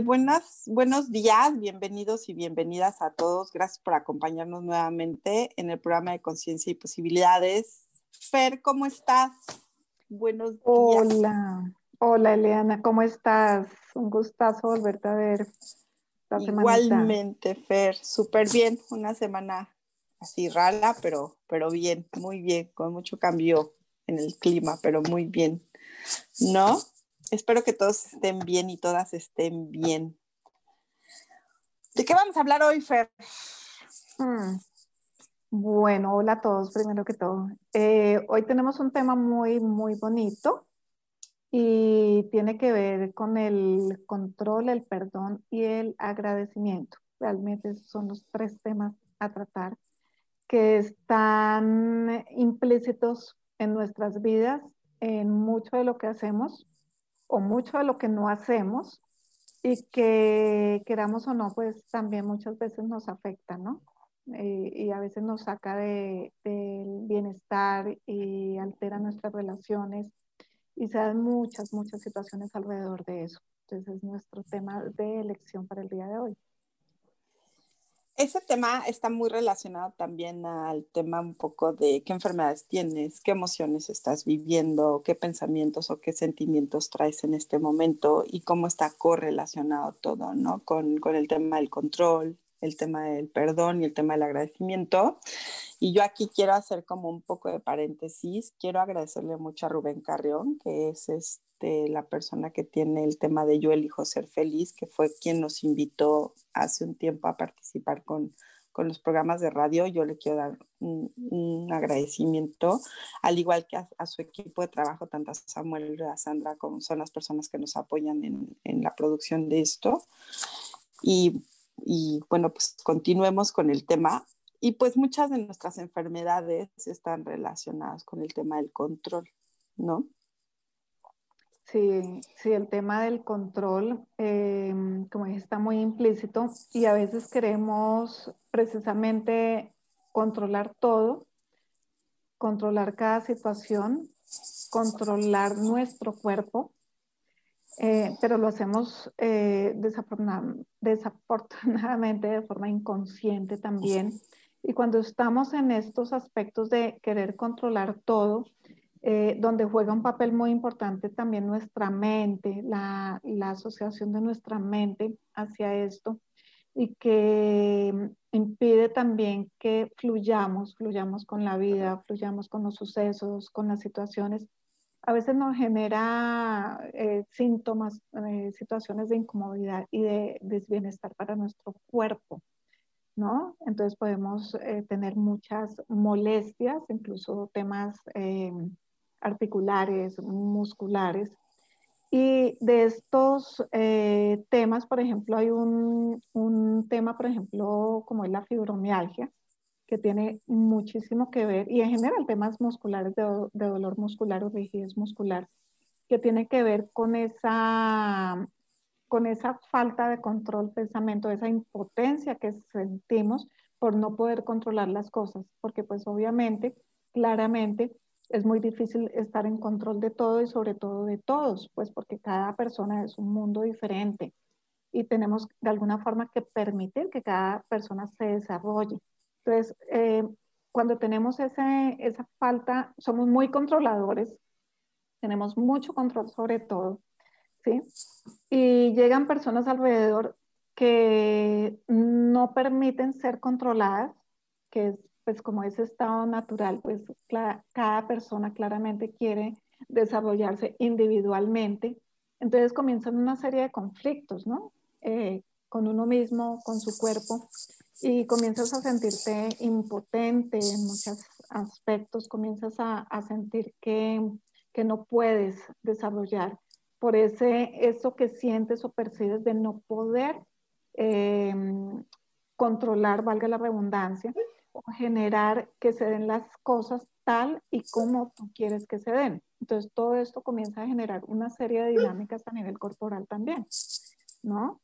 Buenas, buenos días, bienvenidos y bienvenidas a todos. Gracias por acompañarnos nuevamente en el programa de Conciencia y Posibilidades. Fer, ¿cómo estás? Buenos días. Hola, hola Eliana, ¿cómo estás? Un gustazo volverte a ver. Igualmente, Fer, súper bien. Una semana así rara, pero, pero bien, muy bien, con mucho cambio en el clima, pero muy bien. ¿No? Espero que todos estén bien y todas estén bien. ¿De qué vamos a hablar hoy, Fer? Hmm. Bueno, hola a todos, primero que todo. Eh, hoy tenemos un tema muy, muy bonito y tiene que ver con el control, el perdón y el agradecimiento. Realmente son los tres temas a tratar que están implícitos en nuestras vidas, en mucho de lo que hacemos o mucho de lo que no hacemos y que queramos o no, pues también muchas veces nos afecta, ¿no? Eh, y a veces nos saca del bienestar y altera nuestras relaciones y se dan muchas, muchas situaciones alrededor de eso. Entonces es nuestro tema de elección para el día de hoy. Ese tema está muy relacionado también al tema un poco de qué enfermedades tienes, qué emociones estás viviendo, qué pensamientos o qué sentimientos traes en este momento y cómo está correlacionado todo, ¿no? Con, con el tema del control, el tema del perdón y el tema del agradecimiento. Y yo aquí quiero hacer como un poco de paréntesis. Quiero agradecerle mucho a Rubén Carrión, que es este, la persona que tiene el tema de Yo elijo ser feliz, que fue quien nos invitó hace un tiempo a participar con, con los programas de radio. Yo le quiero dar un, agradecimiento, al igual que a, su equipo de trabajo, tanto a Samuel y a Sandra, como son las personas que nos apoyan en, en la producción de esto. Y y bueno, pues continuemos con el tema. Y pues muchas de nuestras enfermedades están relacionadas con el tema del control, ¿no? Sí, sí, el tema del control, eh, como dije, está muy implícito y a veces queremos precisamente controlar todo, controlar cada situación, controlar nuestro cuerpo, eh, pero lo hacemos eh, desafortunadamente de forma inconsciente también. Y cuando estamos en estos aspectos de querer controlar todo, eh, donde juega un papel muy importante también nuestra mente, la, la, asociación de nuestra mente hacia esto y que impide también que fluyamos, fluyamos con la vida, fluyamos con los sucesos, con las situaciones a veces nos genera eh, síntomas, eh, situaciones de incomodidad y de desbienestar para nuestro cuerpo, ¿no? Entonces podemos eh, tener muchas molestias, incluso temas articulares, musculares. Y de estos temas, por ejemplo, hay un, un tema, por ejemplo, como es la fibromialgia, que tiene muchísimo que ver, y en general temas musculares de, dolor muscular o rigidez muscular, que tiene que ver con esa, con esa falta de control, pensamiento, esa impotencia que sentimos por no poder controlar las cosas, porque pues obviamente, claramente, es muy difícil estar en control de todo y sobre todo de todos, pues porque cada persona es un mundo diferente y tenemos de alguna forma que permitir que cada persona se desarrolle. Entonces, eh, cuando tenemos ese, esa falta, somos muy controladores, tenemos mucho control sobre todo, ¿sí? Y llegan personas alrededor que no permiten ser controladas que es pues como ese estado natural, pues cada persona claramente quiere desarrollarse individualmente. Entonces comienzan una serie de conflictos, ¿no? Eh, con uno mismo, con su cuerpo, y comienzas a sentirte impotente en muchos aspectos, comienzas a, sentir que, no puedes desarrollar por ese, eso que sientes o percibes de no poder eh, controlar, valga la redundancia, o generar que se den las cosas tal y como tú quieres que se den. Entonces, todo esto comienza a generar una serie de dinámicas a nivel corporal también, ¿no?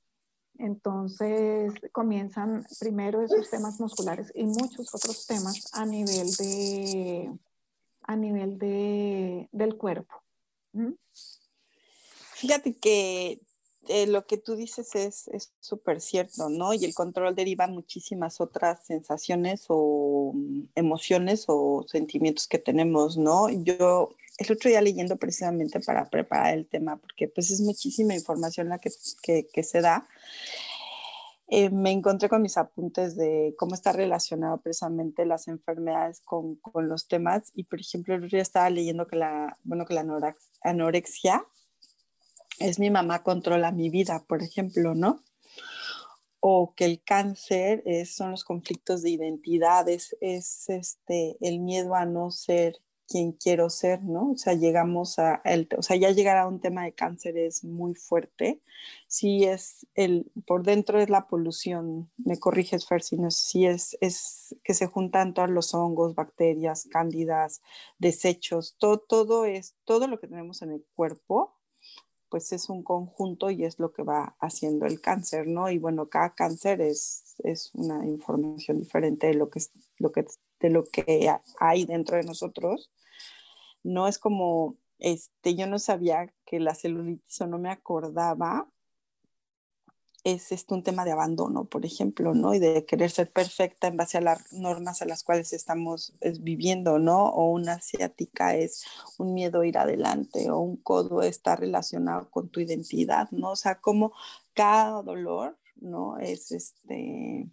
Entonces, comienzan primero esos temas musculares y muchos otros temas a nivel de, a nivel de, del cuerpo. Fíjate que eh, lo que tú dices es súper cierto, ¿no? Y el control deriva muchísimas otras sensaciones o mm, emociones o sentimientos que tenemos, ¿no? Yo el otro día leyendo precisamente para preparar el tema, porque pues es muchísima información la que, que, se da, eh, me encontré con mis apuntes de cómo está relacionado precisamente las enfermedades con, con, los temas y por ejemplo el otro día estaba leyendo que la, bueno, que la anorexia es mi mamá controla mi vida, por ejemplo, ¿no? O que el cáncer es, son los conflictos de identidades, es este, el miedo a no ser quien quiero ser, ¿no? O sea, llegamos a, el, o sea, ya llegar a un tema de cáncer es muy fuerte. Sí es el, por dentro es la polución, me corriges Fer, sí es, es que se juntan todos los hongos, bacterias, cándidas, desechos, todo, todo es, todo lo que tenemos en el cuerpo pues es un conjunto y es lo que va haciendo el cáncer, ¿no? Y bueno, cada cáncer es, es una información diferente de lo, que, lo que, de lo que hay dentro de nosotros. No es como, este, yo no sabía que la celulitis o no me acordaba es esto un tema de abandono, por ejemplo, ¿no? Y de querer ser perfecta en base a las normas a las cuales estamos viviendo, ¿no? O una asiática es un miedo a ir adelante, o un codo está relacionado con tu identidad, ¿no? O sea, como cada dolor, ¿no? Es este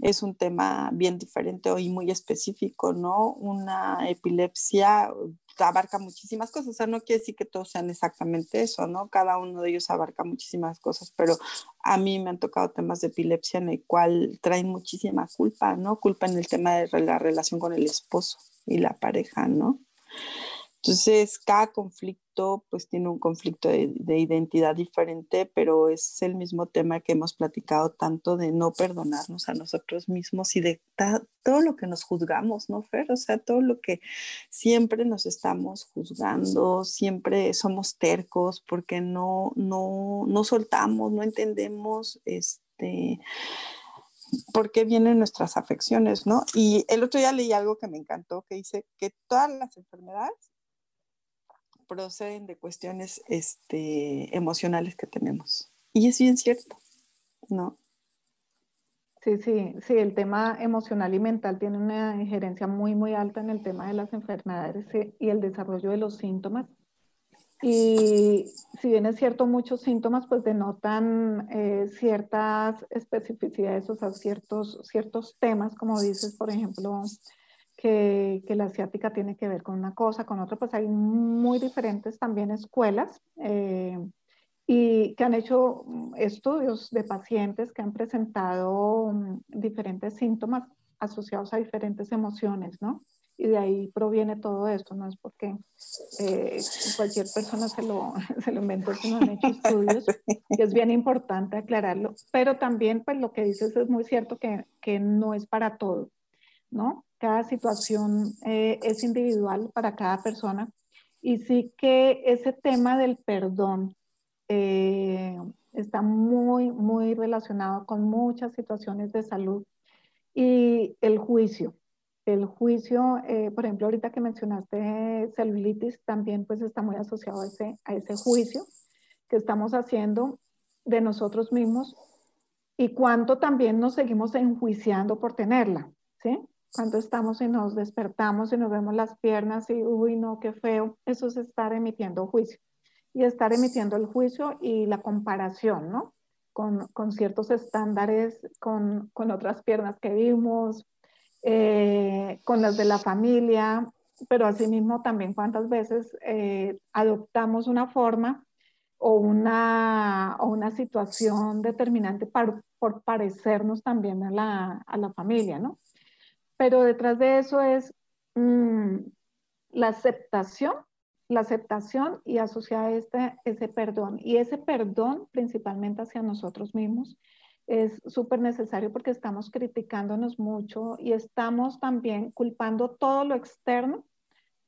es un tema bien diferente y muy específico, ¿no? Una epilepsia abarca muchísimas cosas, o sea, no quiere decir que todos sean exactamente eso, ¿no? Cada uno de ellos abarca muchísimas cosas, pero a mí me han tocado temas de epilepsia en el cual traen muchísima culpa, ¿no? Culpa en el tema de la relación con el esposo y la pareja, ¿no? Entonces, cada conflicto pues tiene un conflicto de, identidad diferente, pero es el mismo tema que hemos platicado tanto de no perdonarnos a nosotros mismos y de todo lo que nos juzgamos, ¿no, Fer? O sea, todo lo que siempre nos estamos juzgando, siempre somos tercos porque no, no, no soltamos, no entendemos, este por qué vienen nuestras afecciones, ¿no? Y el otro día leí algo que me encantó, que dice que todas las enfermedades proceden de cuestiones este, emocionales que tenemos. Y es bien cierto, ¿no? Sí, sí, sí, el tema emocional y mental tiene una injerencia muy, muy alta en el tema de las enfermedades y el desarrollo de los síntomas. Y si bien es cierto, muchos síntomas pues denotan eh, ciertas especificidades, o sea, ciertos, ciertos temas, como dices, por ejemplo, que, la asiática tiene que ver con una cosa, con otra, pues hay muy diferentes también escuelas eh, y que han hecho estudios de pacientes que han presentado mm, diferentes síntomas asociados a diferentes emociones, ¿no? Y de ahí proviene todo esto, no es porque eh, cualquier persona se lo, se lo inventó, sino han hecho estudios, y es bien importante aclararlo, pero también pues lo que dices es muy cierto que, que no es para todo, ¿no? Cada situación eh, es individual para cada persona y sí que ese tema del perdón eh, está muy, muy relacionado con muchas situaciones de salud y el juicio. El juicio, eh, por ejemplo, ahorita que mencionaste celulitis, también pues está muy asociado a ese, a ese juicio que estamos haciendo de nosotros mismos y cuánto también nos seguimos enjuiciando por tenerla, ¿sí? Cuando estamos y nos despertamos y nos vemos las piernas y, uy, no, qué feo, eso es estar emitiendo juicio. Y estar emitiendo el juicio y la comparación, ¿no? Con, con ciertos estándares, con, con, otras piernas que vimos, eh, con las de la familia, pero asimismo también cuántas veces eh, adoptamos una forma o una, o una situación determinante por parecernos también a la, a la, familia, ¿no? Pero detrás de eso es mm, la aceptación, la aceptación y asociada a este, ese perdón. Y ese perdón principalmente hacia nosotros mismos es súper necesario porque estamos criticándonos mucho y estamos también culpando todo lo externo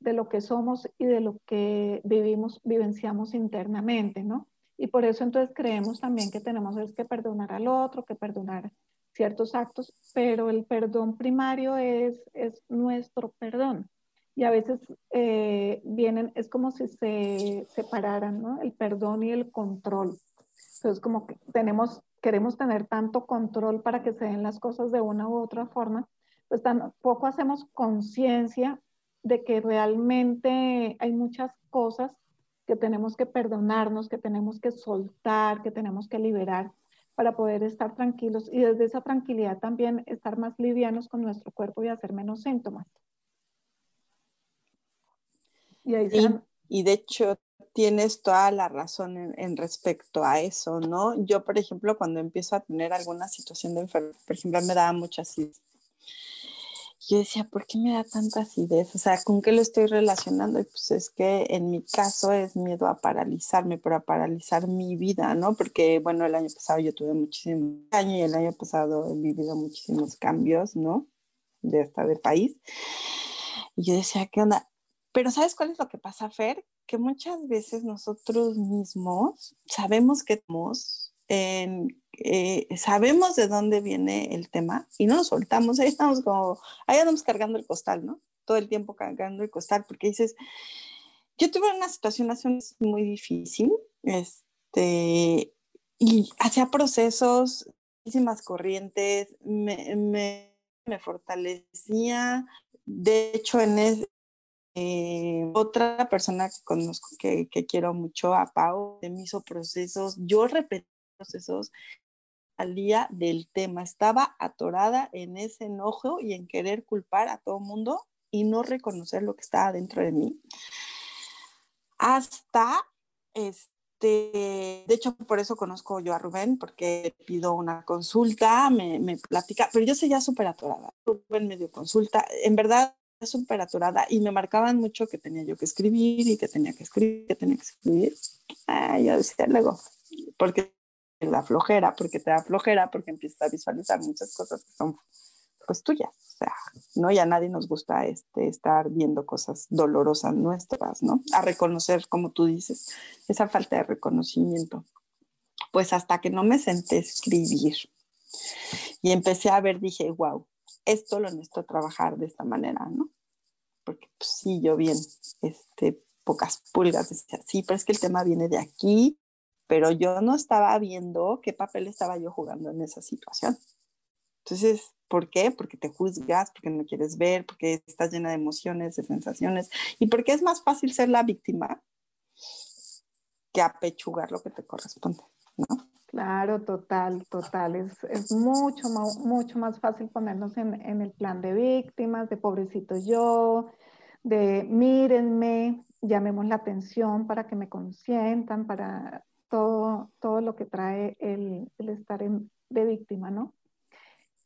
de lo que somos y de lo que vivimos, vivenciamos internamente, ¿no? Y por eso entonces creemos también que tenemos que perdonar al otro, que perdonar ciertos actos, pero el perdón primario es, es nuestro perdón. Y a veces eh, vienen, es como si se separaran, ¿no? El perdón y el control. Entonces, como que tenemos, queremos tener tanto control para que se den las cosas de una u otra forma, pues tampoco hacemos conciencia de que realmente hay muchas cosas que tenemos que perdonarnos, que tenemos que soltar, que tenemos que liberar para poder estar tranquilos y desde esa tranquilidad también estar más livianos con nuestro cuerpo y hacer menos síntomas. Y, y de hecho tienes toda la razón en, en, respecto a eso, ¿no? Yo, por ejemplo, cuando empiezo a tener alguna situación de enfermedad, por ejemplo, me daba muchas yo decía, ¿por qué me da tanta acidez? O sea, ¿con qué lo estoy relacionando? Y pues es que en mi caso es miedo a paralizarme, pero a paralizar mi vida, ¿no? Porque, bueno, el año pasado yo tuve muchísimos años y el año pasado he vivido muchísimos cambios, ¿no? De hasta de país. Y yo decía, ¿qué onda? Pero ¿sabes cuál es lo que pasa, Fer? Que muchas veces nosotros mismos sabemos que somos en eh, sabemos de dónde viene el tema y no nos soltamos, ahí estamos como, ahí andamos cargando el costal, ¿no? Todo el tiempo cargando el costal, porque dices, yo tuve una situación hace muy difícil, este, y hacía procesos, muchísimas corrientes, me, me, fortalecía, de hecho, en eh, otra persona que conozco que, que, quiero mucho, a Pau, me hizo procesos, yo repetí procesos día del tema, estaba atorada en ese enojo y en querer culpar a todo mundo y no reconocer lo que estaba dentro de mí. Hasta, este, de hecho, por eso conozco yo a Rubén, porque pido una consulta, me, me platica, pero yo ya súper atorada. Rubén me dio consulta, en verdad súper atorada y me marcaban mucho que tenía yo que escribir y que tenía que escribir, que tenía que escribir. Ay, yo decía luego, porque da flojera, porque te da flojera, porque empiezas a visualizar muchas cosas que son pues tuyas, o sea, ¿no? Y a nadie nos gusta este, estar viendo cosas dolorosas nuestras, ¿no? A reconocer, como tú dices, esa falta de reconocimiento. Pues hasta que no me senté a escribir y empecé a ver, dije, wow, esto lo necesito trabajar de esta manera, ¿no? Porque pues, sí, yo bien, este, pocas pulgas, decía, sí, pero es que el tema viene de aquí, pero yo no estaba viendo qué papel estaba yo jugando en esa situación. Entonces, ¿por qué? Porque te juzgas, porque no quieres ver, porque estás llena de emociones, de sensaciones, y porque es más fácil ser la víctima que apechugar lo que te corresponde. Claro, total, total. Es, es mucho, mucho más fácil ponernos en, en el plan de víctimas, de pobrecito yo, de mírenme, llamemos la atención para que me consientan, para todo, todo lo que trae el, el estar de víctima, ¿no?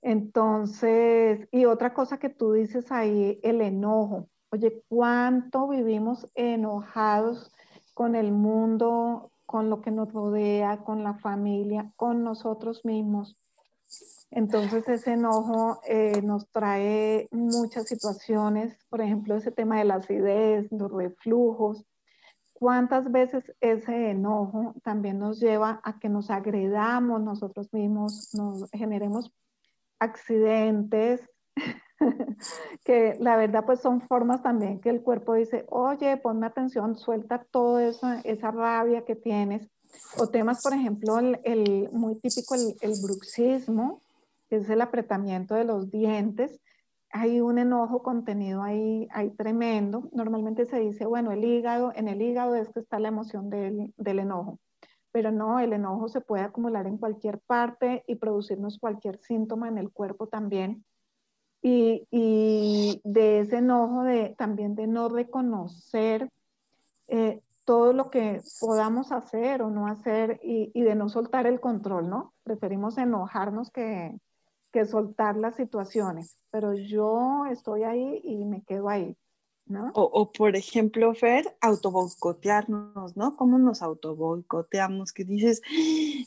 Entonces, y otra cosa que tú dices ahí, el enojo. Oye, ¿cuánto vivimos enojados con el mundo, con lo que nos rodea, con la familia, con nosotros mismos? Entonces ese enojo eh, nos trae muchas situaciones, por ejemplo, ese tema de la acidez, los reflujos, cuántas veces ese enojo también nos lleva a que nos agredamos nosotros mismos, nos generemos accidentes, que la verdad pues son formas también que el cuerpo dice, oye, ponme atención, suelta toda esa, esa rabia que tienes. O temas, por ejemplo, el, el muy típico, el, el bruxismo, que es el apretamiento de los dientes, hay un enojo contenido ahí, ahí tremendo. Normalmente se dice, bueno, el hígado, en el hígado es que está la emoción del, del enojo, pero no, el enojo se puede acumular en cualquier parte y producirnos cualquier síntoma en el cuerpo también. Y, y, de ese enojo de también de no reconocer eh, todo lo que podamos hacer o no hacer y, y, de no soltar el control, ¿no? Preferimos enojarnos que, que soltar las situaciones, pero yo estoy ahí y me quedo ahí. ¿No? O, o, por ejemplo, Fer, autoboicotearnos, ¿no? ¿Cómo nos autoboicoteamos? Que dices,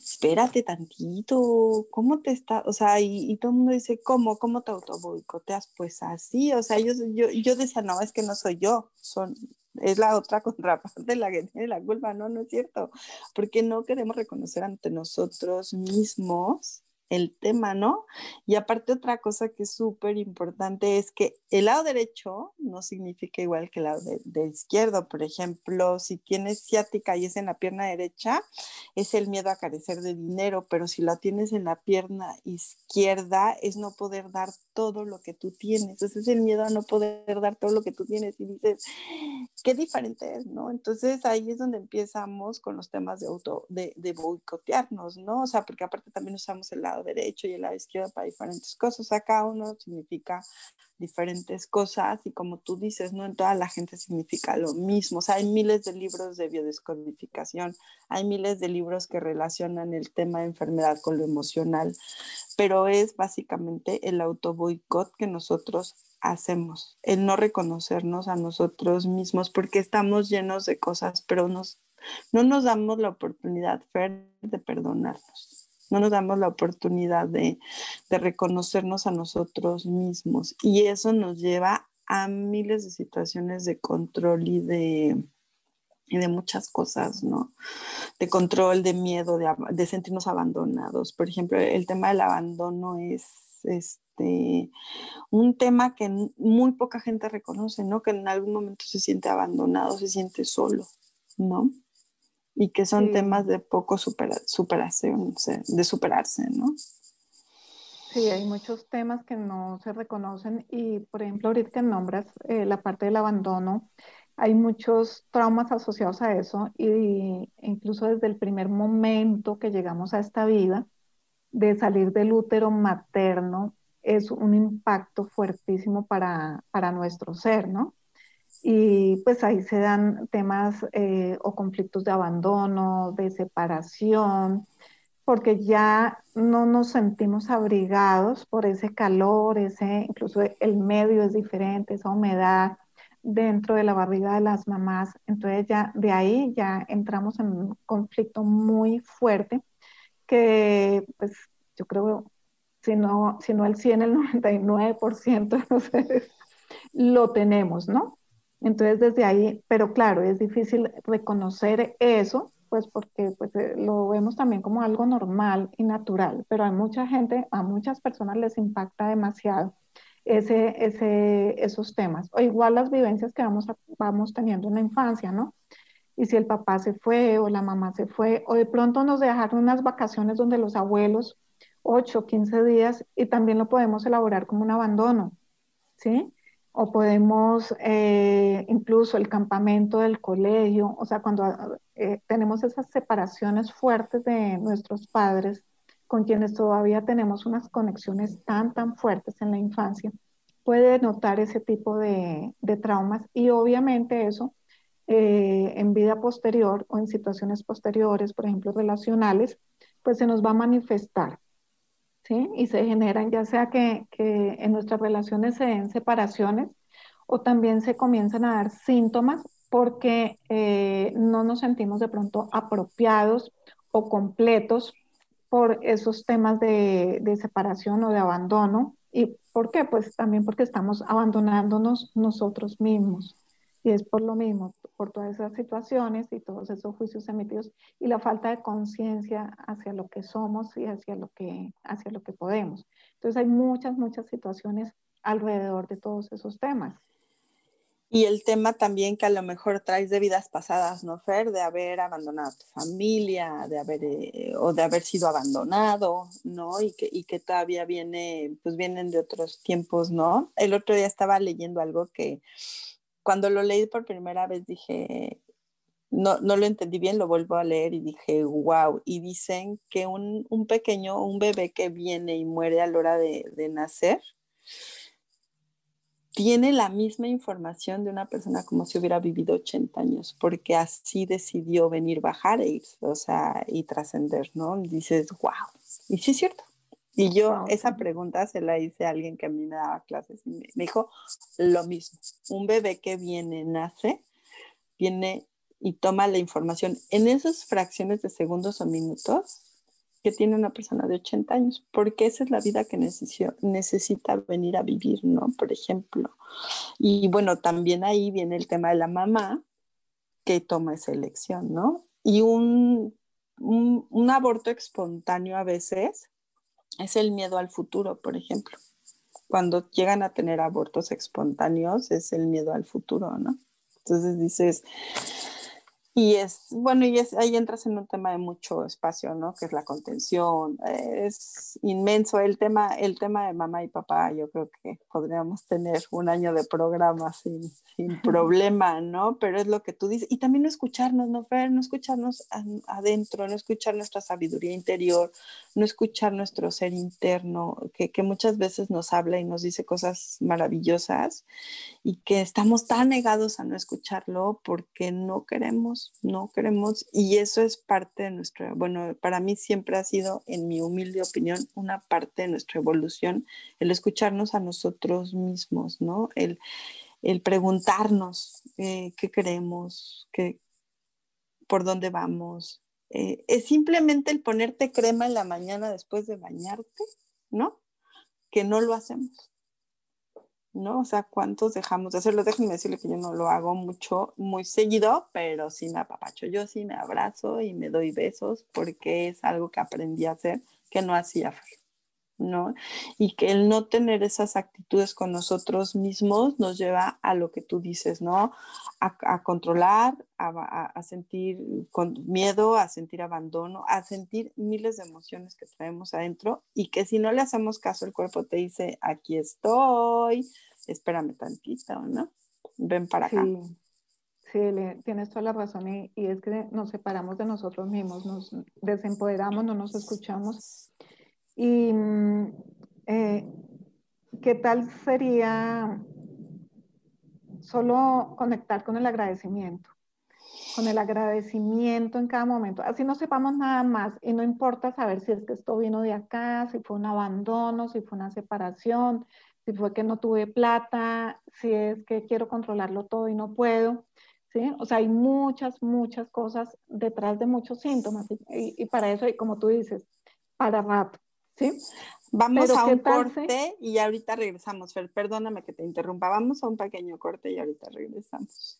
espérate tantito, ¿cómo te está? O sea, y, y todo el mundo dice, ¿cómo? ¿Cómo te autoboicoteas? Pues así, o sea, yo, yo, yo decía, no, es que no soy yo, son, es la otra contraparte la que tiene la culpa, no, no es cierto, porque no queremos reconocer ante nosotros mismos el tema, ¿no? Y aparte otra cosa que es súper importante es que el lado derecho no significa igual que el lado de, de, izquierdo. Por ejemplo, si tienes ciática y es en la pierna derecha, es el miedo a carecer de dinero, pero si la tienes en la pierna izquierda, es no poder dar todo lo que tú tienes. Entonces es el miedo a no poder dar todo lo que tú tienes y dices, qué diferente es, ¿no? Entonces ahí es donde empezamos con los temas de auto, de, de boicotearnos, ¿no? O sea, porque aparte también usamos el lado derecho y el lado izquierdo para diferentes cosas. Acá uno significa diferentes cosas y como tú dices, no en toda la gente significa lo mismo. O sea, hay miles de libros de biodescodificación, hay miles de libros que relacionan el tema de enfermedad con lo emocional, pero es básicamente el autoboicot que nosotros hacemos, el no reconocernos a nosotros mismos porque estamos llenos de cosas, pero nos, no nos damos la oportunidad, Fer, de perdonarnos no nos damos la oportunidad de, de, reconocernos a nosotros mismos. Y eso nos lleva a miles de situaciones de control y de, y de muchas cosas, ¿no? De control, de miedo, de, de, sentirnos abandonados. Por ejemplo, el tema del abandono es este, un tema que muy poca gente reconoce, ¿no? Que en algún momento se siente abandonado, se siente solo, ¿no? Y que son sí. temas de poco supera, superación, de superarse, ¿no? Sí, hay muchos temas que no se reconocen y, por ejemplo, ahorita que nombras eh, la parte del abandono, hay muchos traumas asociados a eso y incluso desde el primer momento que llegamos a esta vida, de salir del útero materno, es un impacto fuertísimo para, para nuestro ser, ¿no? Y pues ahí se dan temas eh, o conflictos de abandono, de separación, porque ya no nos sentimos abrigados por ese calor, ese, incluso el medio es diferente, esa humedad dentro de la barriga de las mamás. Entonces ya de ahí ya entramos en un conflicto muy fuerte que pues yo creo, si no, si no el 100, el 99% de nosotros lo tenemos, ¿no? Entonces, desde ahí, pero claro, es difícil reconocer eso, pues porque pues, eh, lo vemos también como algo normal y natural, pero a mucha gente, a muchas personas les impacta demasiado ese, ese, esos temas. O igual las vivencias que vamos, a, vamos teniendo en la infancia, ¿no? Y si el papá se fue o la mamá se fue, o de pronto nos dejaron unas vacaciones donde los abuelos, 8, 15 días, y también lo podemos elaborar como un abandono, ¿sí? O podemos eh, incluso el campamento del colegio, o sea, cuando eh, tenemos esas separaciones fuertes de nuestros padres, con quienes todavía tenemos unas conexiones tan, tan fuertes en la infancia, puede notar ese tipo de, de traumas y obviamente eso eh, en vida posterior o en situaciones posteriores, por ejemplo, relacionales, pues se nos va a manifestar. ¿Sí? Y se generan ya sea que, que en nuestras relaciones se den separaciones o también se comienzan a dar síntomas porque eh, no nos sentimos de pronto apropiados o completos por esos temas de, de, separación o de abandono. ¿Y por qué? Pues también porque estamos abandonándonos nosotros mismos. Y es por lo mismo, por todas esas situaciones y todos esos juicios emitidos y la falta de conciencia hacia lo que somos y hacia lo que, hacia lo que podemos. Entonces hay muchas, muchas situaciones alrededor de todos esos temas. Y el tema también que a lo mejor traes de vidas pasadas, ¿no, Fer? De haber abandonado a tu familia, de haber, eh, o de haber sido abandonado, ¿no? Y que, y que todavía viene, pues vienen de otros tiempos, ¿no? El otro día estaba leyendo algo que cuando lo leí por primera vez dije, no, no lo entendí bien, lo vuelvo a leer y dije, wow. Y dicen que un, un pequeño, un bebé que viene y muere a la hora de, nacer, tiene la misma información de una persona como si hubiera vivido 80 años, porque así decidió venir, bajar e ir, o sea, y trascender, ¿no? dices, wow, y sí es cierto. Y yo esa pregunta se la hice a alguien que a mí me daba clases y me, dijo lo mismo. Un bebé que viene, nace, viene y toma la información en esas fracciones de segundos o minutos que tiene una persona de 80 años, porque esa es la vida que necesita venir a vivir, ¿no? Por ejemplo. Y bueno, también ahí viene el tema de la mamá que toma esa elección, ¿no? Y un, un, aborto espontáneo a veces es el miedo al futuro, por ejemplo. Cuando llegan a tener abortos espontáneos es el miedo al futuro, ¿no? Entonces dices, y es, bueno, y es, ahí entras en un tema de mucho espacio, ¿no? Que es la contención. Es inmenso el tema, el tema de mamá y papá. Yo creo que podríamos tener un año de programa sin, sin problema, ¿no? Pero es lo que tú dices. Y también no escucharnos, ¿no, Fer? No escucharnos adentro, no escuchar nuestra sabiduría interior, no escuchar nuestro ser interno, que, que muchas veces nos habla y nos dice cosas maravillosas y que estamos tan negados a no escucharlo porque no queremos no queremos, y eso es parte de nuestra, bueno, para mí siempre ha sido, en mi humilde opinión, una parte de nuestra evolución, el escucharnos a nosotros mismos, ¿no? El, preguntarnos eh, qué queremos, qué, por dónde vamos. Eh, es simplemente el ponerte crema en la mañana después de bañarte, ¿no? Que no lo hacemos. ¿No? O sea, ¿cuántos dejamos de hacerlo? Déjenme decirle que yo no lo hago mucho, muy seguido, pero sí me apapacho. Yo sí me abrazo y me doy besos porque es algo que aprendí a hacer que no hacía ¿no? Y que el no tener esas actitudes con nosotros mismos nos lleva a lo que tú dices, ¿no? A, controlar, a, sentir con miedo, a sentir abandono, a sentir miles de emociones que traemos adentro y que si no le hacemos caso, el cuerpo te dice, aquí estoy, espérame tantito, ¿no? Ven para acá. Sí, tienes toda la razón y es que nos separamos de nosotros mismos, nos desempoderamos, no nos escuchamos y mm, eh, qué tal sería solo conectar con el agradecimiento, con el agradecimiento en cada momento. Así no sepamos nada más y no importa saber si es que esto vino de acá, si fue un abandono, si fue una separación, si fue que no tuve plata, si es que quiero controlarlo todo y no puedo. ¿Sí? O sea, hay muchas, muchas cosas detrás de muchos síntomas y, y para eso, y como tú dices, para rato. ¿Sí? Vamos a un corte y ahorita regresamos. Fer, perdóname que te interrumpa. Vamos a un pequeño corte y ahorita regresamos.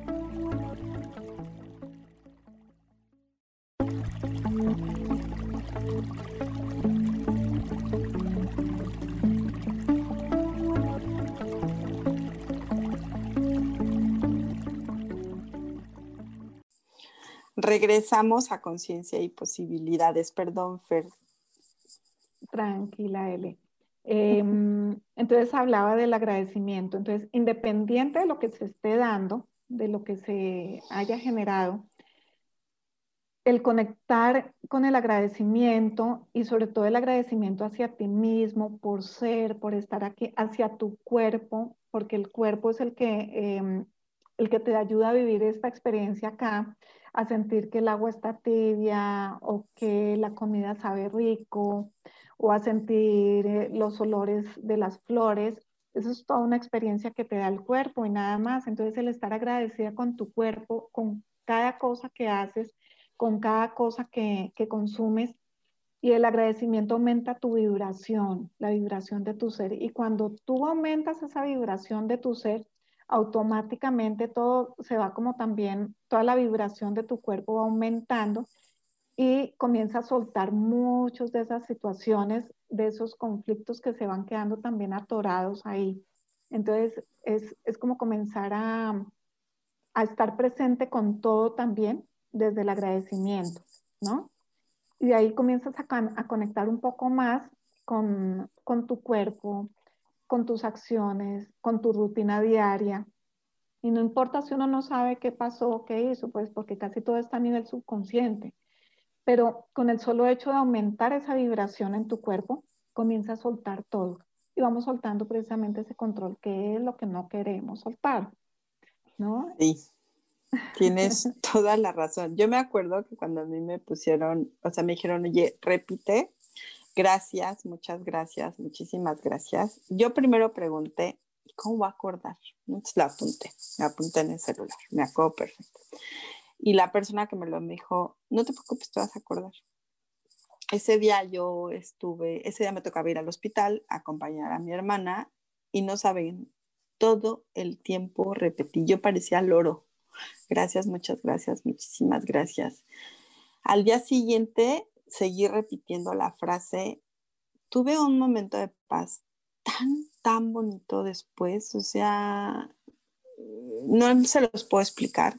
Regresamos a conciencia y posibilidades. Perdón, Fer. Tranquila, Ele. Em, entonces hablaba del agradecimiento. Entonces, independiente de lo que se esté dando, de lo que se haya generado, el conectar con el agradecimiento y sobre todo el agradecimiento hacia ti mismo por ser, por estar aquí, hacia tu cuerpo, porque el cuerpo es el que, em, el que te ayuda a vivir esta experiencia acá, a sentir que el agua está tibia o que la comida sabe rico o a sentir eh, los olores de las flores. Eso es toda una experiencia que te da el cuerpo y nada más. Entonces el estar agradecida con tu cuerpo, con cada cosa que haces, con cada cosa que, que consumes, y el agradecimiento aumenta tu vibración, la vibración de tu ser. Y cuando tú aumentas esa vibración de tu ser, automáticamente todo se va como también, toda la vibración de tu cuerpo va aumentando y comienza a soltar muchas de esas situaciones, de esos conflictos que se van quedando también atorados ahí. Entonces, es, es como comenzar a, a, estar presente con todo también desde el agradecimiento, ¿no? Y de ahí comienzas a, a conectar un poco más con, con tu cuerpo, con tus acciones, con tu rutina diaria. Y no importa si uno no sabe qué pasó, qué hizo, pues porque casi todo está a nivel subconsciente pero con el solo hecho de aumentar esa vibración en tu cuerpo, comienza a soltar todo. Y vamos soltando precisamente ese control, que es lo que no queremos soltar. ¿No? Sí, tienes toda la razón. Yo me acuerdo que cuando a mí me pusieron, o sea, me dijeron, oye, repite, gracias, muchas gracias, muchísimas gracias. Yo primero pregunté, ¿cómo va a acordar? Entonces la apunté, la apunté en el celular, me acuerdo perfecto. Y la persona que me lo dijo, no te preocupes, te vas a acordar. Ese día yo estuve, ese día me tocaba ir al hospital a acompañar a mi hermana y no saben, todo el tiempo repetí, yo parecía loro. Gracias, muchas gracias, muchísimas gracias. Al día siguiente seguí repitiendo la frase, tuve un momento de paz tan, tan bonito después, o sea, no se los puedo explicar,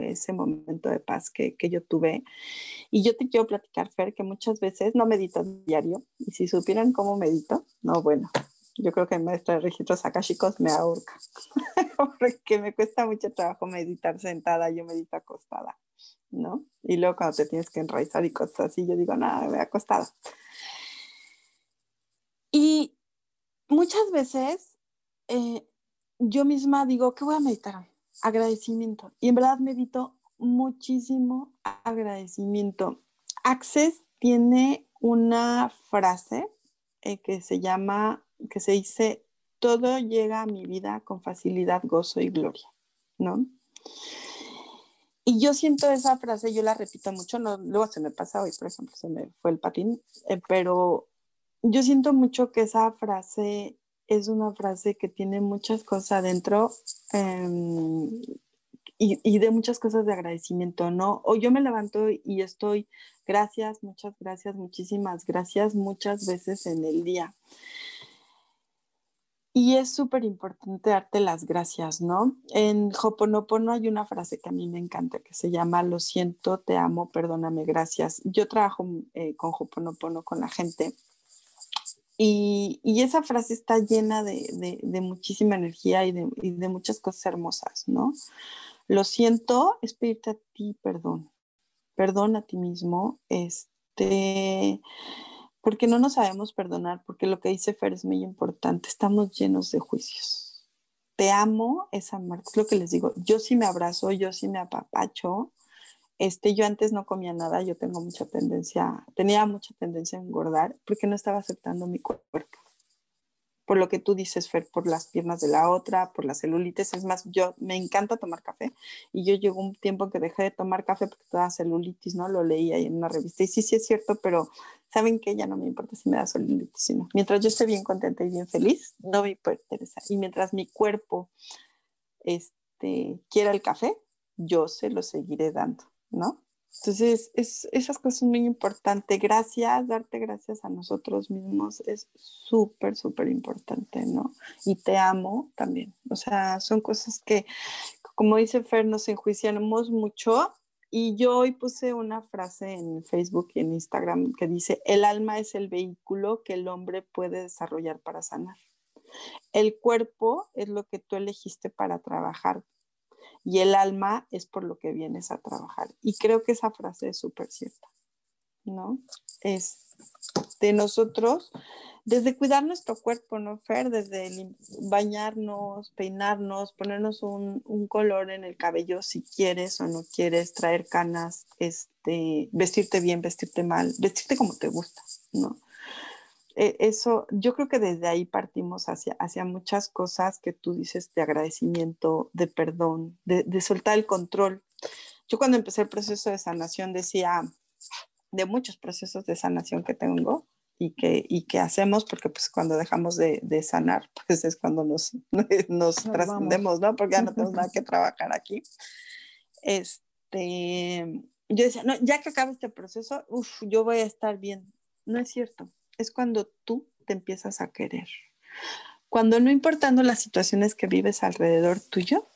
ese momento de paz que, que, yo tuve. Y yo te quiero platicar, Fer, que muchas veces no medito diario. Y si supieran cómo medito, no, bueno, yo creo que maestra de registros akashicos me ahorca. Porque me cuesta mucho trabajo meditar sentada, yo medito acostada, ¿no? Y luego cuando te tienes que enraizar y cosas así, yo digo, nada, me acostada. Y muchas veces eh, yo misma digo, ¿qué voy a meditar? agradecimiento. Y en verdad medito muchísimo agradecimiento. Access tiene una frase eh, que se llama, que se dice, todo llega a mi vida con facilidad, gozo y gloria, ¿no? Y yo siento esa frase, yo la repito mucho, no, luego se me pasa hoy, por ejemplo, se me fue el patín, eh, pero yo siento mucho que esa frase es una frase que tiene muchas cosas adentro em, y, y, de muchas cosas de agradecimiento, ¿no? O yo me levanto y estoy, gracias, muchas gracias, muchísimas gracias, muchas veces en el día. Y es súper importante darte las gracias, ¿no? En Hoponopono hay una frase que a mí me encanta que se llama Lo siento, te amo, perdóname, gracias. Yo trabajo eh, con Hoponopono con la gente y, y, esa frase está llena de, de, de muchísima energía y de, y de, muchas cosas hermosas, ¿no? Lo siento, es pedirte a ti perdón, perdón a ti mismo, este, porque no nos sabemos perdonar, porque lo que dice Fer es muy importante, estamos llenos de juicios. Te amo, es amar, es lo que les digo, yo sí me abrazo, yo sí me apapacho, este, yo antes no comía nada, yo tengo mucha tendencia, tenía mucha tendencia a engordar porque no estaba aceptando mi cuerpo. por lo que tú dices, Fer, por las piernas de la otra, por la celulitis. Es más, yo me encanta tomar café y yo llegó un tiempo que dejé de tomar café porque toda celulitis, ¿no? Lo leí ahí en una revista y sí, sí es cierto, pero saben que ya no me importa si me da celulitis, sino mientras yo esté bien contenta y bien feliz, no me interesa. Y mientras mi cuerpo este, quiera el café, yo se lo seguiré dando, ¿no? Entonces, es, esas cosas son muy importantes. Gracias, darte gracias a nosotros mismos es súper, súper importante, ¿no? Y te amo también. O sea, son cosas que, como dice Fer, nos enjuiciamos mucho. Y yo hoy puse una frase en Facebook y en Instagram que dice, el alma es el vehículo que el hombre puede desarrollar para sanar. El cuerpo es lo que tú elegiste para trabajar y el alma es por lo que vienes a trabajar. Y creo que esa frase es súper cierta, ¿no? Es de nosotros, desde cuidar nuestro cuerpo, ¿no, Fer? Desde bañarnos, peinarnos, ponernos un, un, color en el cabello si quieres o no quieres, traer canas, este, vestirte bien, vestirte mal, vestirte como te gusta, ¿no? E, eso, yo creo que desde ahí partimos hacia, hacia muchas cosas que tú dices de agradecimiento, de perdón, de, de soltar el control. Yo cuando empecé el proceso de sanación decía, de muchos procesos de sanación que tengo y que, y que hacemos, porque pues cuando dejamos de, de sanar, pues es cuando nos, nos, trascendemos, ¿no? Porque ya no tenemos nada que trabajar aquí. Este, yo decía, no, ya que acabe este proceso, uf, yo voy a estar bien. No es cierto es cuando tú te empiezas a querer. Cuando no importando las situaciones que vives alrededor tuyo,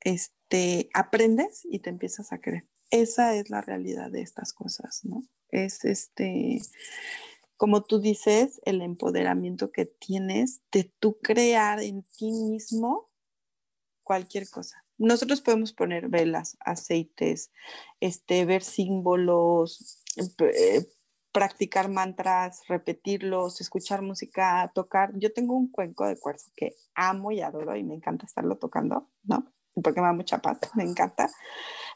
este, aprendes y te empiezas a querer. Esa es la realidad de estas cosas, ¿no? Es este, como tú dices, el empoderamiento que tienes de tú crear en ti mismo cualquier cosa. Nosotros podemos poner velas, aceites, este, ver símbolos, eh, practicar mantras, repetirlos, escuchar música, tocar. Yo tengo un cuenco de cuarzo que amo y adoro y me encanta estarlo tocando, ¿no? Porque me da mucha paz, me encanta.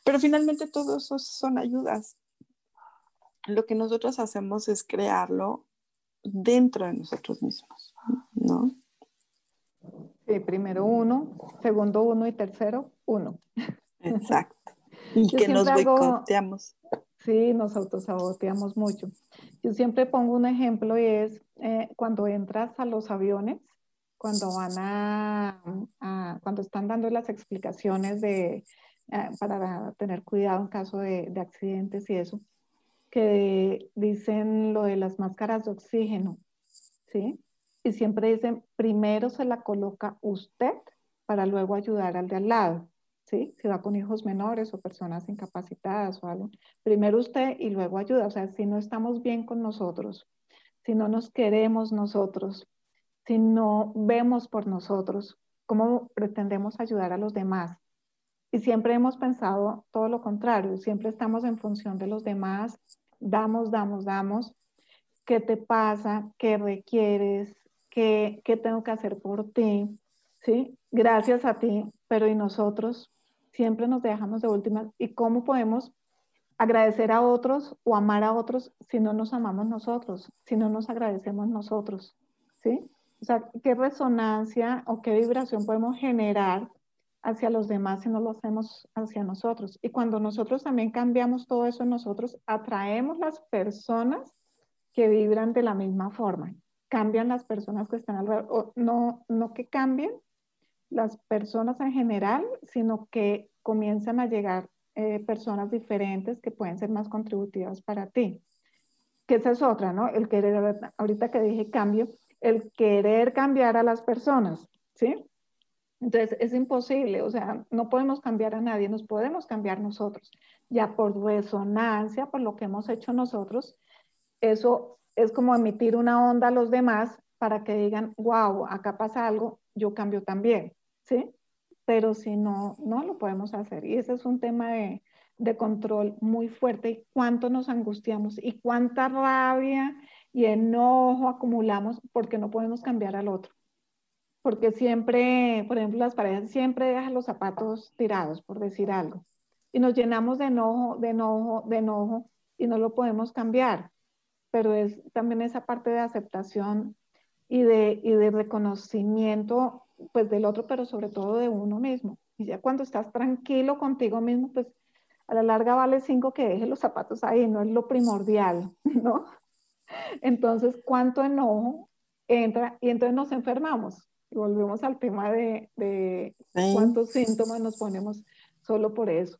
Pero finalmente todo eso son ayudas. Lo que nosotros hacemos es crearlo dentro de nosotros mismos, ¿no? Sí, primero uno, segundo uno y tercero uno. Exacto. Y que nos boicoteamos. Sí, nos autosaboteamos mucho. Yo siempre pongo un ejemplo y es eh, cuando entras a los aviones, cuando van a, cuando están dando las explicaciones de, eh, para tener cuidado en caso de, de accidentes y eso, que dicen lo de las máscaras de oxígeno, ¿sí? Y siempre dicen, primero se la coloca usted para luego ayudar al de al lado. ¿sí? Si va con hijos menores o personas incapacitadas o algo, primero usted y luego ayuda. O sea, si no estamos bien con nosotros, si no nos queremos nosotros, si no vemos por nosotros, ¿cómo pretendemos ayudar a los demás? Y siempre hemos pensado todo lo contrario, siempre estamos en función de los demás, damos, damos, damos. ¿Qué te pasa? ¿Qué requieres? ¿Qué, qué tengo que hacer por ti? ¿Sí? Gracias a ti, pero ¿y nosotros? siempre nos dejamos de últimas y cómo podemos agradecer a otros o amar a otros si no nos amamos nosotros, si no nos agradecemos nosotros, ¿sí? O sea, ¿qué resonancia o qué vibración podemos generar hacia los demás si no lo hacemos hacia nosotros? Y cuando nosotros también cambiamos todo eso nosotros, atraemos las personas que vibran de la misma forma. Cambian las personas que están alrededor, no, no que cambien, las personas en general, sino que comienzan a llegar eh, personas diferentes que pueden ser más contributivas para ti. Que esa es otra, ¿no? El querer, ahorita que dije cambio, el querer cambiar a las personas, ¿sí? Entonces es imposible, o sea, no podemos cambiar a nadie, nos podemos cambiar nosotros. Ya por resonancia, por lo que hemos hecho nosotros, eso es como emitir una onda a los demás para que digan, wow, acá pasa algo, yo cambio también. ¿sí? Pero si no, no lo podemos hacer. Y ese es un tema de, control muy fuerte y cuánto nos angustiamos y cuánta rabia y enojo acumulamos porque no podemos cambiar al otro. Porque siempre, por ejemplo, las parejas siempre dejan los zapatos tirados, por decir algo. Y nos llenamos de enojo, de enojo, de enojo y no lo podemos cambiar. Pero es también esa parte de aceptación y de, y de reconocimiento pues del otro, pero sobre todo de uno mismo. Y ya cuando estás tranquilo contigo mismo, pues a la larga vale cinco que dejes los zapatos ahí, no es lo primordial, ¿no? Entonces, ¿cuánto enojo entra? Y entonces nos enfermamos. Y volvemos al tema de, de cuántos síntomas nos ponemos solo por eso.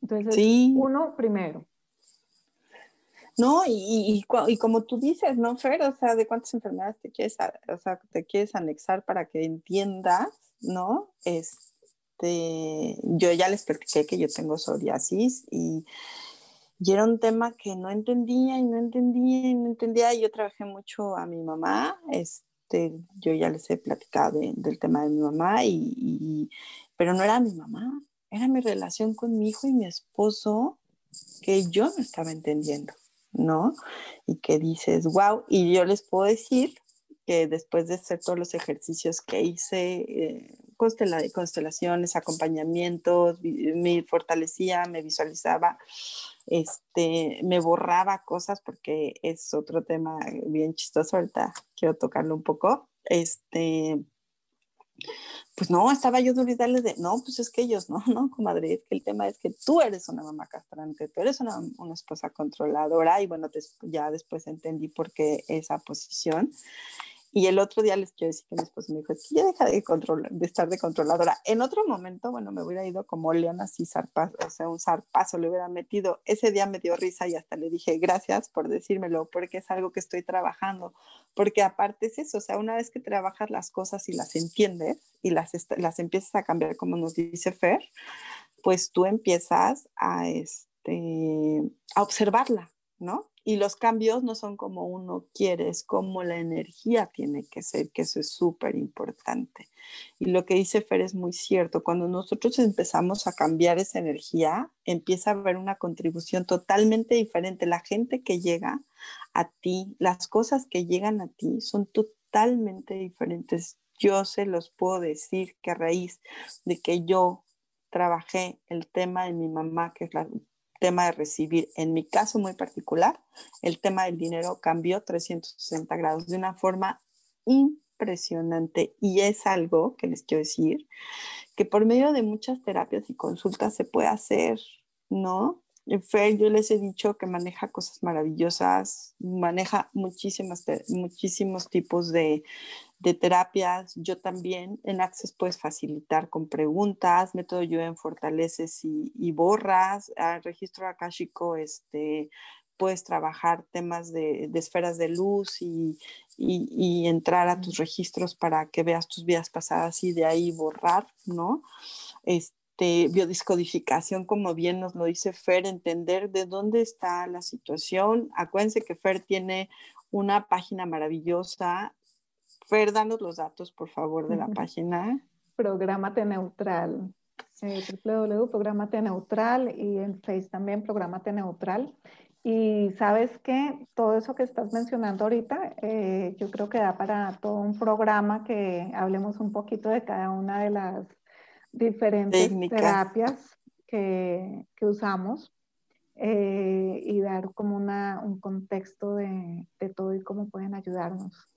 Entonces, uno primero. No, y, y, como tú dices, ¿no, Fer? O sea, ¿de cuántas enfermedades te quieres, o sea, te quieres anexar para que entiendas, ¿no? Este, yo ya les platiqué que yo tengo psoriasis y, y era un tema que no entendía y no entendía y no entendía. Yo trabajé mucho a mi mamá, este, yo ya les he platicado del tema de mi mamá, y, y, pero no era mi mamá, era mi relación con mi hijo y mi esposo que yo no estaba entendiendo. ¿no? Y que dices, wow, y yo les puedo decir que después de hacer todos los ejercicios que hice, eh, constelaciones, acompañamientos, me fortalecía, me visualizaba, este, me borraba cosas porque es otro tema bien chistoso, ahorita quiero tocarlo un poco, este, pues no, estaba yo dudando de, no, pues es que ellos no, no, comadre, es que el tema es que tú eres una mamá castrante, tú eres una, una esposa controladora y bueno, ya después entendí por qué esa posición. Y el otro día les quiero decir que mi esposo me dijo, es que ya deja de, de estar de controladora. En otro momento, bueno, me hubiera ido como león así, zarpazo, o sea, un zarpazo le hubiera metido. Ese día me dio risa y hasta le dije, gracias por decírmelo, porque es algo que estoy trabajando. Porque aparte es eso, o sea, una vez que trabajas las cosas y las entiendes y las, las empiezas a cambiar, como nos dice Fer, pues tú empiezas a, este, a observarla, ¿no? Y los cambios no son como uno quiere, es como la energía tiene que ser, que eso es súper importante. Y lo que dice Fer es muy cierto, cuando nosotros empezamos a cambiar esa energía, empieza a haber una contribución totalmente diferente. La gente que llega a ti, las cosas que llegan a ti son totalmente diferentes. Yo se los puedo decir que a raíz de que yo trabajé el tema de mi mamá, que es la tema de recibir. En mi caso muy particular, el tema del dinero cambió 360 grados de una forma impresionante y es algo que les quiero decir que por medio de muchas terapias y consultas se puede hacer, ¿no? Fer, yo les he dicho que maneja cosas maravillosas, maneja muchísimas, muchísimos tipos de, de terapias. Yo también en Access puedes facilitar con preguntas, método yo en fortaleces y, borras, al registro akashico este, puedes trabajar temas de, esferas de luz y, y, entrar a tus registros para que veas tus vidas pasadas y de ahí borrar, ¿no? Este, este, biodiscodificación, como bien nos lo dice Fer, entender de dónde está la situación. Acuérdense que Fer tiene una página maravillosa. Fer, danos los datos, por favor, de la página. Programate Neutral. Eh, www.programate Neutral y en Face también Programate Neutral. Y sabes que todo eso que estás mencionando ahorita, eh, yo creo que da para todo un programa que hablemos un poquito de cada una de las diferentes terapias que, que usamos eh, y dar como una, un contexto de, de, todo y cómo pueden ayudarnos.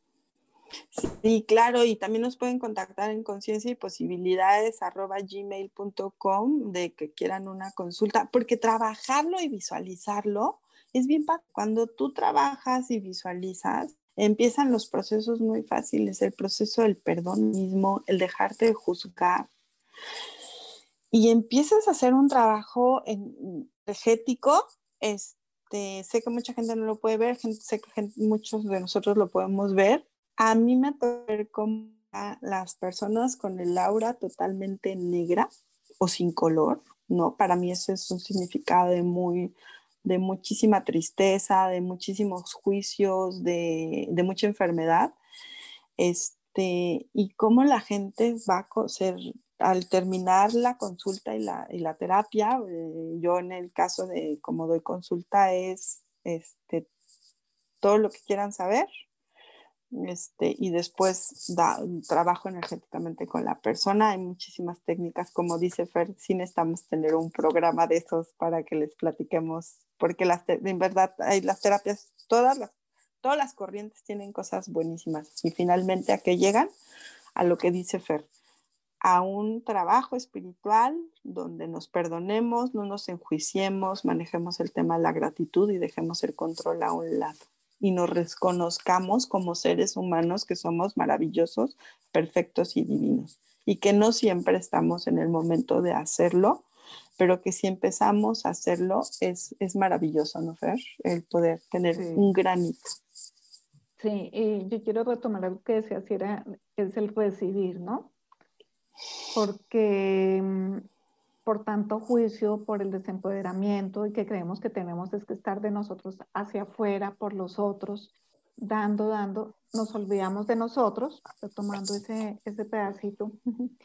Sí, claro, y también nos pueden contactar en conciencia y posibilidades gmail.com de que quieran una consulta, porque trabajarlo y visualizarlo es bien Cuando tú trabajas y visualizas, empiezan los procesos muy fáciles, el proceso del perdón mismo, el dejarte de juzgar, y empiezas a hacer un trabajo energético, este, sé que mucha gente no lo puede ver, sé que muchos de nosotros lo podemos ver. A mí me ver como las personas con el aura totalmente negra o sin color, ¿no? Para mí eso es un significado de muy de muchísima tristeza, de muchísimos juicios, de, de mucha enfermedad. Este, y cómo la gente va a ser al terminar la consulta y la, y la terapia, eh, yo en el caso de como doy consulta es este, todo lo que quieran saber este, y después da, trabajo energéticamente con la persona. Hay muchísimas técnicas, como dice Fer, sí necesitamos tener un programa de esos para que les platiquemos, porque las en verdad hay las terapias, todas las todas las corrientes tienen cosas buenísimas y finalmente a qué llegan a lo que dice Fer, a un trabajo espiritual donde nos perdonemos, no nos enjuiciemos, manejemos el tema de la gratitud y dejemos el control a un lado y nos reconozcamos como seres humanos que somos maravillosos, perfectos y divinos y que no siempre estamos en el momento de hacerlo, pero que si empezamos a hacerlo es, es maravilloso, ¿no, Fer? El poder tener un granito. Sí, y yo quiero retomar algo que decía, si era, es el recibir, ¿no? Porque mm, por tanto juicio, por el desempoderamiento y que creemos que tenemos es que estar de nosotros hacia afuera, por los otros, dando, dando, nos olvidamos de nosotros, retomando ese, ese pedacito,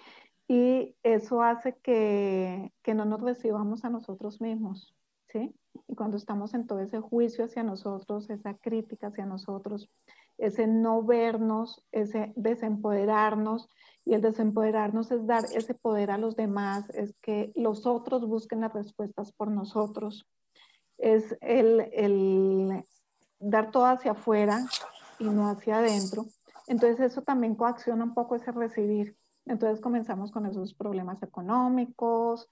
y eso hace que, que no nos recibamos a nosotros mismos, ¿sí? Y cuando estamos en todo ese juicio hacia nosotros, esa crítica hacia nosotros, ese no vernos, ese desempoderarnos, y el desempoderarnos es dar ese poder a los demás, es que los otros busquen las respuestas por nosotros, es el, dar todo hacia afuera y no hacia adentro. Entonces eso también coacciona un poco ese recibir. Entonces comenzamos con esos problemas económicos,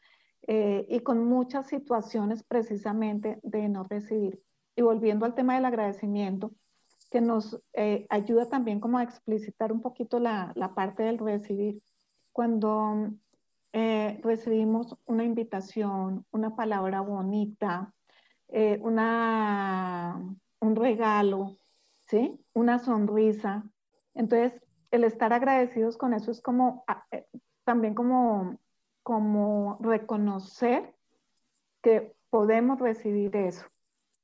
eh, y con muchas situaciones precisamente de no recibir. Y volviendo al tema del agradecimiento, que nos eh, ayuda también como a explicitar un poquito la, la parte del recibir. Cuando eh, recibimos una invitación, una palabra bonita, una, un regalo, ¿sí? una sonrisa. Entonces, el estar agradecidos con eso es como ah, también como como reconocer que podemos recibir eso,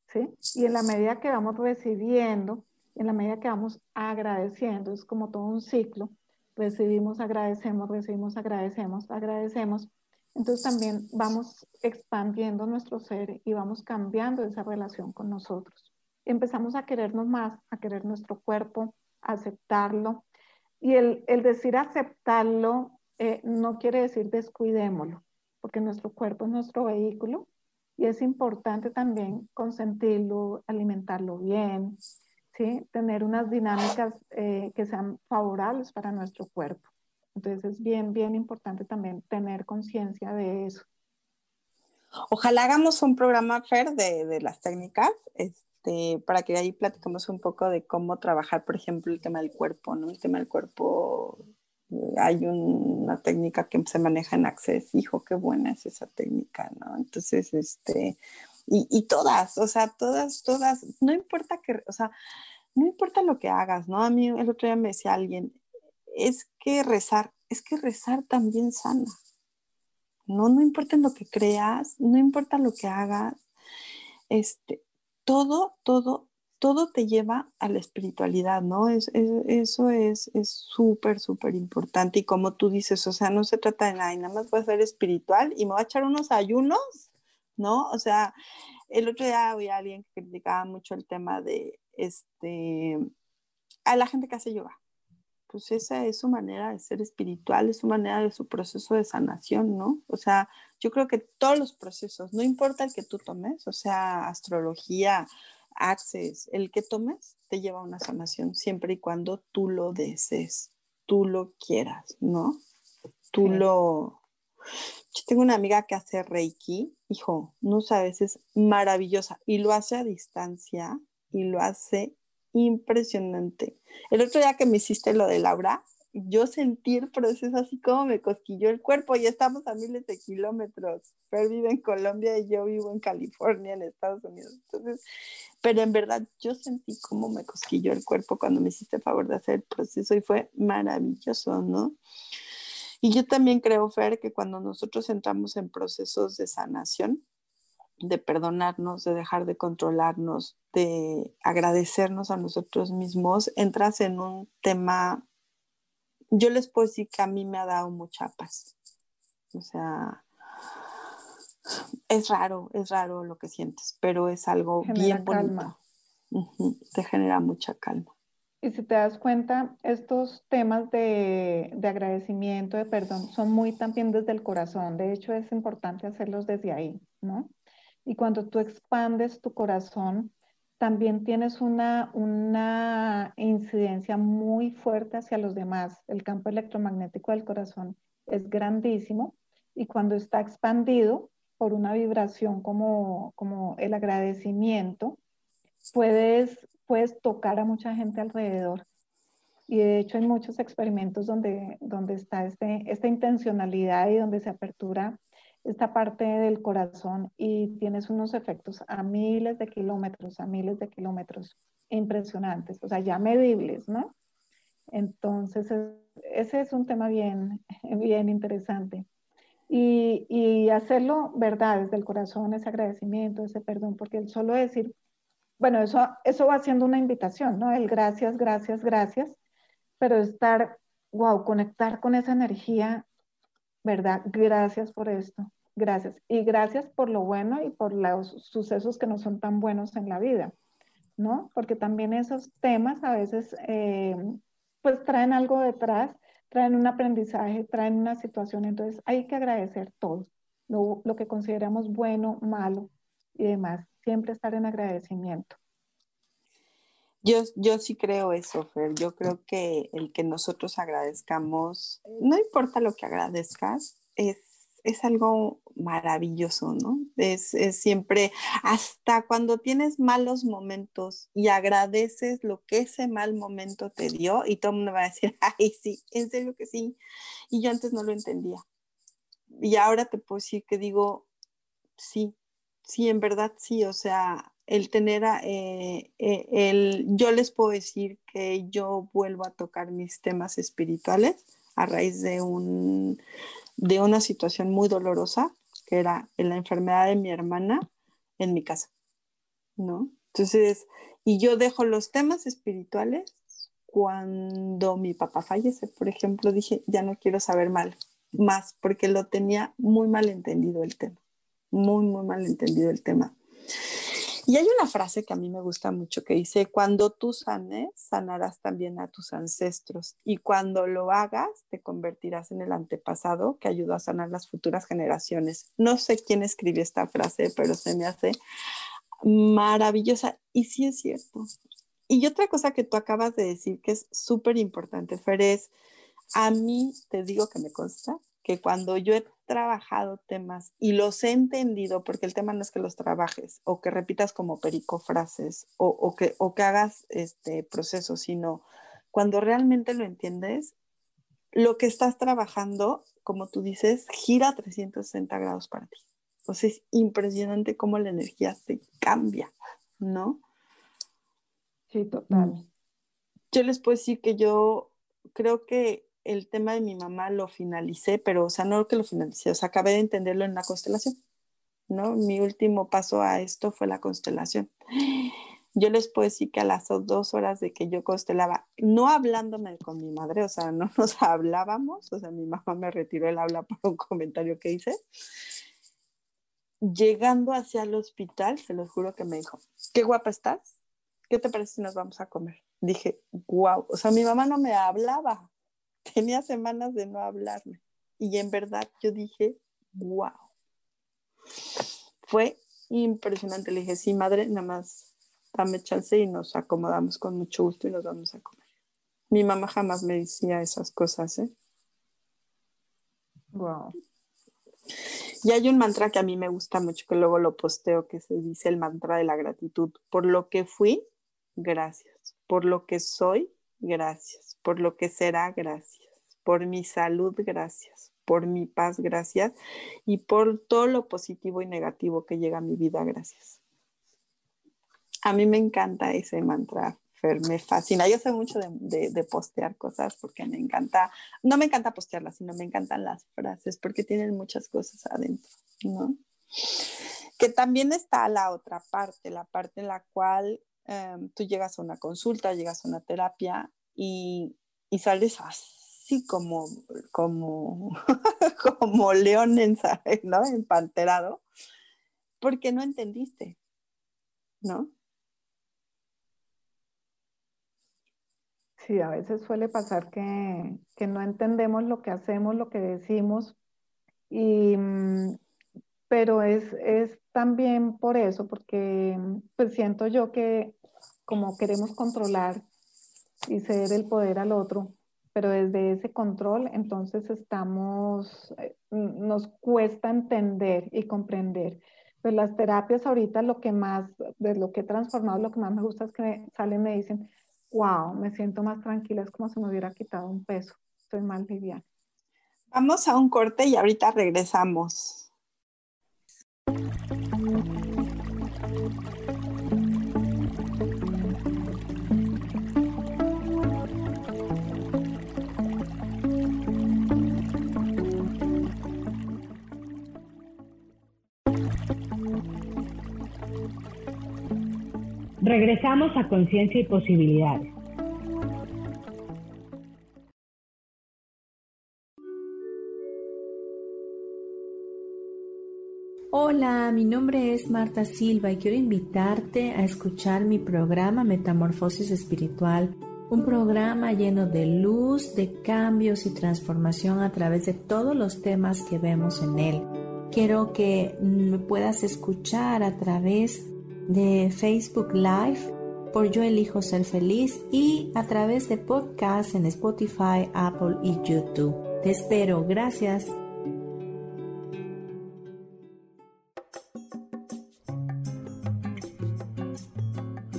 ¿sí? Y en la medida que vamos recibiendo, en la medida que vamos agradeciendo, es como todo un ciclo, recibimos, agradecemos, recibimos, agradecemos, agradecemos, entonces también vamos expandiendo nuestro ser y vamos cambiando esa relación con nosotros. Empezamos a querernos más, a querer nuestro cuerpo, a aceptarlo. Y el, el decir aceptarlo eh, no quiere decir descuidémoslo, porque nuestro cuerpo es nuestro vehículo y es importante también consentirlo, alimentarlo bien, ¿sí? tener unas dinámicas eh, que sean favorables para nuestro cuerpo. Entonces es bien, bien importante también tener conciencia de eso. Ojalá hagamos un programa, Fer, de, de las técnicas, este, para que ahí platicamos un poco de cómo trabajar, por ejemplo, el tema del cuerpo, ¿no? El tema del cuerpo hay una técnica que se maneja en Access, hijo, qué buena es esa técnica, ¿no? Entonces, este, y, todas, o sea, todas, todas, no importa que, o sea, no importa lo que hagas, ¿no? A mí el otro día me decía alguien, es que rezar, es que rezar también sana, ¿no? No importa lo que creas, no importa lo que hagas, este, todo, todo, todo te lleva a la espiritualidad, ¿no? Es, eso es súper, súper importante. Y como tú dices, o sea, no se trata de nada, nada más voy a ser espiritual y me voy a echar unos ayunos, ¿no? O sea, el otro día había alguien que criticaba mucho el tema de, este, a la gente que hace yoga. Pues esa es su manera de ser espiritual, es su manera de su proceso de sanación, ¿no? O sea, yo creo que todos los procesos, no importa el que tú tomes, o sea, astrología, access, el que tomes te lleva a una sanación siempre y cuando tú lo desees, tú lo quieras, ¿no? Tú lo... Yo tengo una amiga que hace Reiki, hijo, no sabes, es maravillosa y lo hace a distancia y lo hace impresionante. El otro día que me hiciste lo de Laura, yo sentí el proceso así como me cosquilló el cuerpo y estamos a miles de kilómetros. Fer vive en Colombia y yo vivo en California, en Estados Unidos. Entonces, pero en verdad yo sentí como me cosquilló el cuerpo cuando me hiciste el favor de hacer el proceso y fue maravilloso, ¿no? Y yo también creo, Fer, que cuando nosotros entramos en procesos de sanación, de perdonarnos, de dejar de controlarnos, de agradecernos a nosotros mismos, entras en un tema yo les puedo decir que a mí me ha dado mucha paz. O sea, es raro, es raro lo que sientes, pero es algo bien bonito. Te genera mucha calma. Y si te das cuenta, estos temas de, de, agradecimiento, de perdón, son muy también desde el corazón. De hecho, es importante hacerlos desde ahí, ¿no? Y cuando tú expandes tu corazón, también tienes una, una incidencia muy fuerte hacia los demás. El campo electromagnético del corazón es grandísimo y cuando está expandido por una vibración como, como el agradecimiento, puedes, puedes tocar a mucha gente alrededor. Y de hecho hay muchos experimentos donde, donde está este, esta intencionalidad y donde se apertura esta parte del corazón y tienes unos efectos a miles de kilómetros, a miles de kilómetros impresionantes, o sea, ya medibles, ¿no? Entonces, ese es un tema bien, bien interesante. Y, y, hacerlo, ¿verdad? Desde el corazón, ese agradecimiento, ese perdón, porque el solo decir, bueno, eso, eso va siendo una invitación, ¿no? El gracias, gracias, gracias, pero estar, wow, conectar con esa energía, ¿verdad? Gracias por esto, gracias. Y gracias por lo bueno y por los sucesos que no son tan buenos en la vida, ¿no? Porque también esos temas a veces, eh, pues traen algo detrás traen un aprendizaje, traen una situación, entonces hay que agradecer todo, lo, lo que consideramos bueno, malo y demás, siempre estar en agradecimiento. Yo, yo sí creo eso, Fer. Yo creo que el que nosotros agradezcamos, no importa lo que agradezcas, es es algo maravilloso, ¿no? Es, siempre, hasta cuando tienes malos momentos y agradeces lo que ese mal momento te dio y todo el mundo va a decir, ay, sí, en serio que sí. Y yo antes no lo entendía. Y ahora te puedo decir que digo, sí, sí, en verdad sí, o sea, el tener, eh, eh, el, yo les puedo decir que yo vuelvo a tocar mis temas espirituales a raíz de un de una situación muy dolorosa, que era la enfermedad de mi hermana en mi casa, ¿no? Entonces, y yo dejo los temas espirituales cuando mi papá fallece, por ejemplo, dije, ya no quiero saber mal, más, porque lo tenía muy mal entendido el tema, muy, muy mal entendido el tema. Y hay una frase que a mí me gusta mucho que dice, cuando tú sanes, sanarás también a tus ancestros y cuando lo hagas, te convertirás en el antepasado que ayudó a sanar las futuras generaciones. No sé quién escribió esta frase, pero se me hace maravillosa y sí es cierto. Y otra cosa que tú acabas de decir que es súper importante, Fer, es, a mí te digo que me consta que cuando yo he trabajado temas y los he entendido, porque el tema no es que los trabajes o que repitas como perico frases o, que, o que hagas este proceso, sino cuando realmente lo entiendes, lo que estás trabajando, como tú dices, gira 360 grados para ti. O sea, es impresionante cómo la energía se cambia, ¿no? Sí, total. Yo les puedo decir que yo creo que el tema de mi mamá lo finalicé, pero, o sea, no que lo finalicé, o sea, acabé de entenderlo en la constelación, ¿no? Mi último paso a esto fue la constelación. Yo les puedo decir que a las dos horas de que yo constelaba, no hablándome con mi madre, o sea, no nos hablábamos, o sea, mi mamá me retiró el habla por un comentario que hice. Llegando hacia el hospital, se lo juro que me dijo, qué guapa estás, ¿qué te parece si nos vamos a comer? Dije, wow, o sea, mi mamá no me hablaba, tenía semanas de no hablarme. Y en verdad yo dije, wow. Fue impresionante. Le dije, sí, madre, nada más dame chance y nos acomodamos con mucho gusto y nos vamos a comer. Mi mamá jamás me decía esas cosas, ¿eh? Wow. Y hay un mantra que a mí me gusta mucho, que luego lo posteo, que se dice el mantra de la gratitud. Por lo que fui, gracias. Por lo que soy, gracias. Por lo que será, gracias. Por mi salud, gracias. Por mi paz, gracias. Y por todo lo positivo y negativo que llega a mi vida, gracias. A mí me encanta ese mantra, Fer, me fascina. Yo sé mucho de, postear cosas porque me encanta, no me encanta postearlas, sino me encantan las frases porque tienen muchas cosas adentro, ¿no? Que también está la otra parte, la parte en la cual em, tú llegas a una consulta, llegas a una terapia y, y sales así como, como, como león en, ¿no? empanterado, porque no entendiste, ¿no? Sí, a veces suele pasar que, que no entendemos lo que hacemos, lo que decimos y, pero es, es también por eso, porque pues siento yo que como queremos controlar y ceder el poder al otro, pero desde ese control entonces estamos, eh, nos cuesta entender y comprender. Pues las terapias ahorita lo que más, de lo que he transformado, lo que más me gusta es que salen y me dicen, wow, me siento más tranquila, es como si me hubiera quitado un peso, estoy más liviana. Vamos a un corte y ahorita regresamos. Regresamos a Conciencia y Posibilidades. Hola, mi nombre es Marta Silva y quiero invitarte a escuchar mi programa Metamorfosis Espiritual, un programa lleno de luz, de cambios y transformación a través de todos los temas que vemos en él. Quiero que me puedas escuchar a través de Facebook Live por Yo Elijo Ser Feliz y a través de podcasts en Spotify, Apple y YouTube. Te espero, gracias.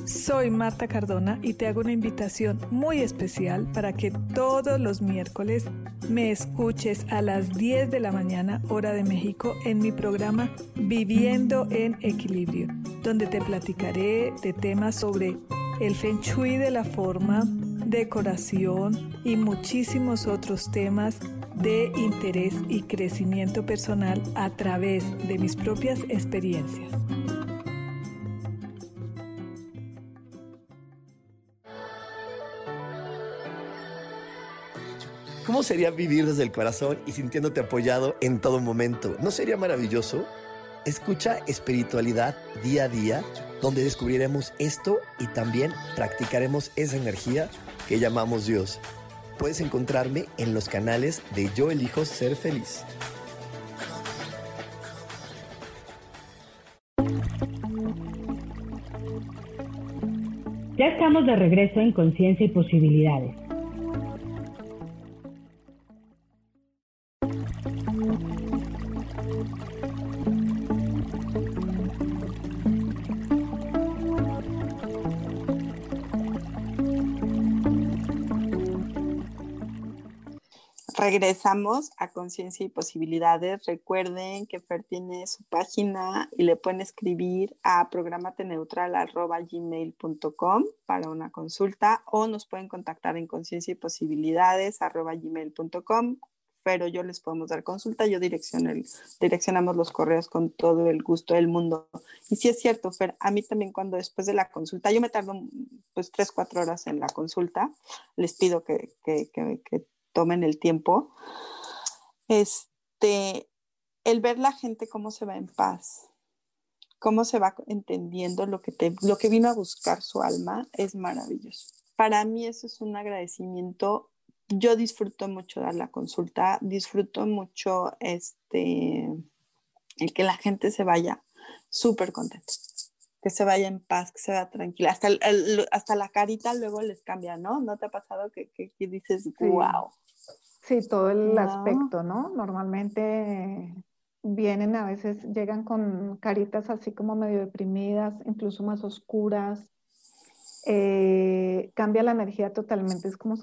Soy Marta Cardona y te hago una invitación muy especial para que todos los miércoles me escuches a las 10 de la mañana hora de México en mi programa Viviendo en Equilibrio, donde te platicaré de temas sobre el feng de la forma, decoración y muchísimos otros temas de interés y crecimiento personal a través de mis propias experiencias. ¿Cómo sería vivir desde el corazón y sintiéndote apoyado en todo momento? ¿No sería maravilloso? Escucha espiritualidad día a día, donde descubriremos esto y también practicaremos esa energía que llamamos Dios. Puedes encontrarme en los canales de Yo Elijo Ser Feliz. Ya estamos de regreso en Conciencia y Posibilidades. Regresamos a Conciencia y Posibilidades. Recuerden que Fer tiene su página y le pueden escribir a programateneutral.gmail.com para una consulta o nos pueden contactar en conciencia y posibilidades gmail.com pero yo les podemos dar consulta, yo direccionamos los correos con todo el gusto del mundo. Y sí es cierto, Fer, a mí también cuando después de la consulta, yo me tardo pues tres, cuatro horas en la consulta, les pido que, que tomen el tiempo, este, el ver la gente cómo se va en paz, cómo se va entendiendo lo que, te, lo que vino a buscar su alma, es maravilloso. Para mí eso es un agradecimiento. Yo disfruto mucho dar la consulta, disfruto mucho este, el que la gente se vaya súper contenta, que se vaya en paz, que se vaya tranquila. Hasta, hasta la carita luego les cambia, ¿no? ¿No te ha pasado que, que, dices, wow? Sí, todo el aspecto, ¿no? Normalmente vienen a veces, llegan con caritas así como medio deprimidas, incluso más oscuras. Eh, cambia la energía totalmente, es como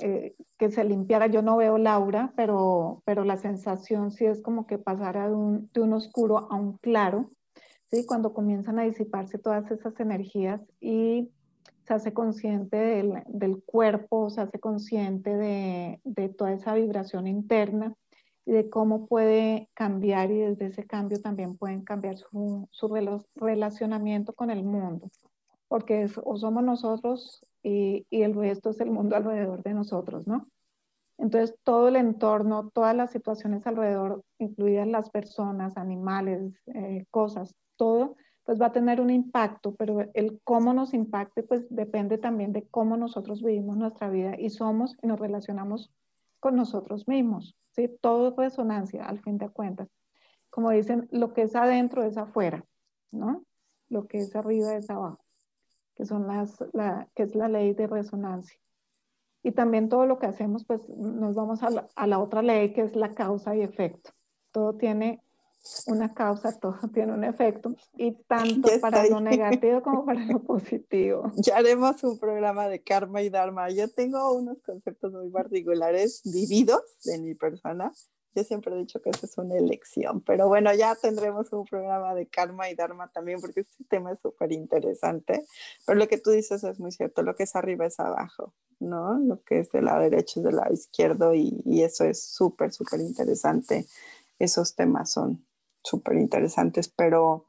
eh, que se limpiara. Yo no veo Laura, pero, pero la sensación sí es como que pasara de un, de un oscuro a un claro, ¿sí? Cuando comienzan a disiparse todas esas energías y se hace consciente del, cuerpo, se hace consciente de, toda esa vibración interna y de cómo puede cambiar y desde ese cambio también pueden cambiar su, relacionamiento con el mundo, porque o somos nosotros y, y, el resto es el mundo alrededor de nosotros, ¿no? Entonces todo el entorno, todas las situaciones alrededor, incluidas las personas, animales, eh, cosas, todo pues va a tener un impacto, pero el cómo nos impacte, pues depende también de cómo nosotros vivimos nuestra vida y somos y nos relacionamos con nosotros mismos, ¿sí? Todo es resonancia, al fin de cuentas. como dicen, lo que es adentro es afuera, ¿no? Lo que es arriba es abajo, que, son las, la, que es la ley de resonancia. Y también todo lo que hacemos, pues nos vamos a la, a la otra ley que es la causa y efecto. Todo tiene una causa, todo tiene un efecto, y tanto para lo negativo como para lo positivo. Ya haremos un programa de karma y dharma. Yo tengo unos conceptos muy particulares vividos en mi persona. Yo siempre he dicho que eso es una elección, pero bueno, ya tendremos un programa de karma y dharma también porque este tema es súper interesante. Pero lo que tú dices es muy cierto, lo que es arriba es abajo, ¿no? Lo que es de la derecha es de lado izquierdo y, y eso es súper, súper interesante. Esos temas son súper interesantes, pero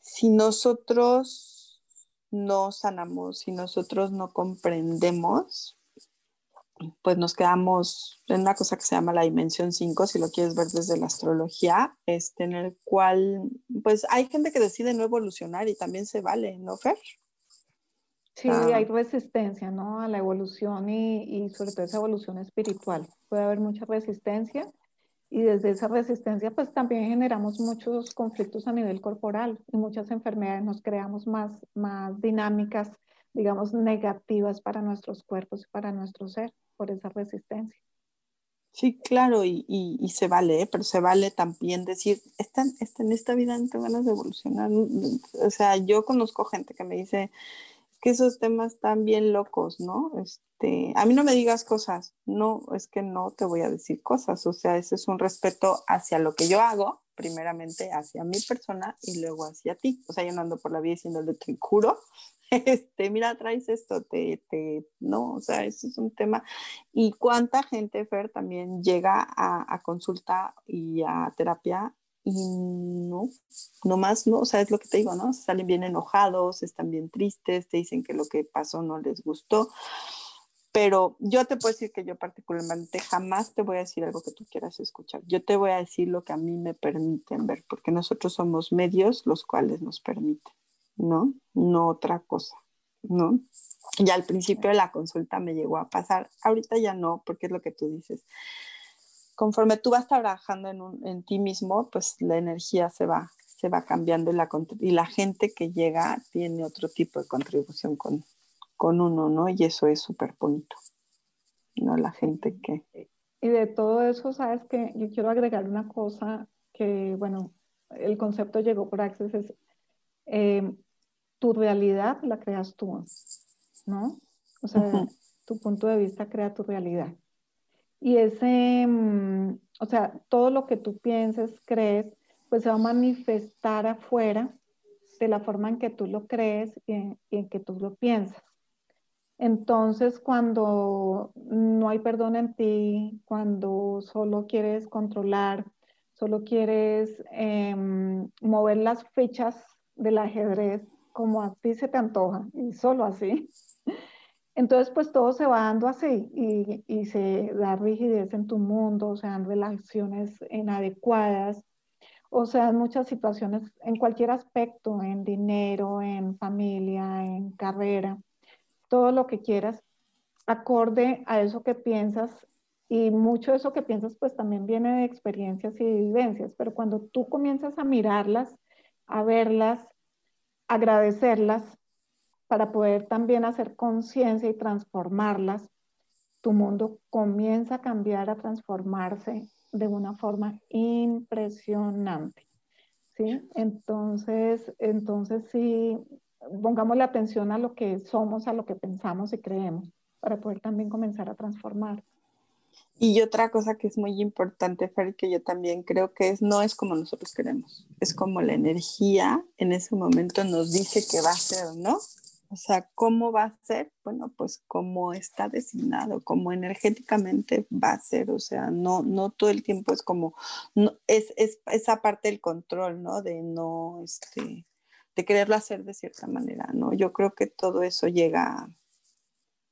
si nosotros no sanamos, si nosotros no comprendemos, pues nos quedamos en una cosa que se llama la dimensión 5, si lo quieres ver desde la astrología, este, en el cual, pues hay gente que decide no evolucionar y también se vale, ¿no, Fer? Sí, hay resistencia, ¿no? A la evolución y, y sobre todo esa evolución espiritual. Puede haber mucha resistencia y desde esa resistencia pues también generamos muchos conflictos a nivel corporal y muchas enfermedades, nos creamos más, más dinámicas, digamos, negativas para nuestros cuerpos y para nuestro ser por esa resistencia. Sí, claro, y, y, se vale, ¿eh? pero se vale también decir, esta, esta, en esta vida no tengo ganas de evolucionar. O sea, yo conozco gente que me dice, que esos temas están bien locos, ¿no? Este, a mí no me digas cosas, no, es que no te voy a decir cosas, o sea, ese es un respeto hacia lo que yo hago, primeramente hacia mi persona y luego hacia ti. O sea, yo no ando por la vida diciéndole, te juro, este, mira, traes esto, te, te, no, o sea, ese es un tema. Y cuánta gente, Fer, también llega a consulta y a terapia y no, no más, no, o sea, es lo que te digo, ¿no? Salen bien enojados, están bien tristes, te dicen que lo que pasó no les gustó. Pero yo te puedo decir que yo particularmente jamás te voy a decir algo que tú quieras escuchar. Yo te voy a decir lo que a mí me permiten ver, porque nosotros somos medios los cuales nos permiten, ¿no? No otra cosa, ¿no? Ya al principio de la consulta me llegó a pasar, ahorita ya no, porque es lo que tú dices conforme tú vas trabajando en, en ti mismo, pues la energía se va, se va cambiando y la, y la gente que llega tiene otro tipo de contribución con, con uno, ¿no? Y eso es súper bonito, ¿no? La gente que... Y de todo eso, sabes que yo quiero agregar una cosa que, bueno, el concepto llegó por Access, es eh, tu realidad la creas tú, ¿no? O sea, tu punto de vista crea tu realidad. Y ese, mm, o sea, todo lo que tú pienses, crees, pues se va a manifestar afuera de la forma en que tú lo crees y en, que tú lo piensas. Entonces, cuando no hay perdón en ti, cuando solo quieres controlar, solo quieres em, mover las fichas del ajedrez como a ti se te antoja y solo así, entonces, pues todo se va dando así y, y, se da rigidez en tu mundo, o sea, relaciones inadecuadas, o sea, muchas situaciones en cualquier aspecto, en dinero, en familia, en carrera, todo lo que quieras, acorde a eso que piensas. Y mucho de eso que piensas pues también viene de experiencias y vivencias, pero cuando tú comienzas a mirarlas, a verlas, agradecerlas, para poder también hacer conciencia y transformarlas, tu mundo comienza a cambiar, a transformarse de una forma impresionante. ¿sí? Entonces, entonces sí, pongamos la atención a lo que somos, a lo que pensamos y creemos, para poder también comenzar a transformar. Y otra cosa que es muy importante, Fer, que yo también creo que es, no es como nosotros queremos, es como la energía en ese momento nos dice que va a ser, ¿no? O sea, ¿cómo va a ser? Bueno, pues como está designado, como energéticamente va a ser, o sea, no, no todo el tiempo es como, no, es, es esa parte del control, ¿no? De no, este, de quererlo hacer de cierta manera, ¿no? Yo creo que todo eso llega,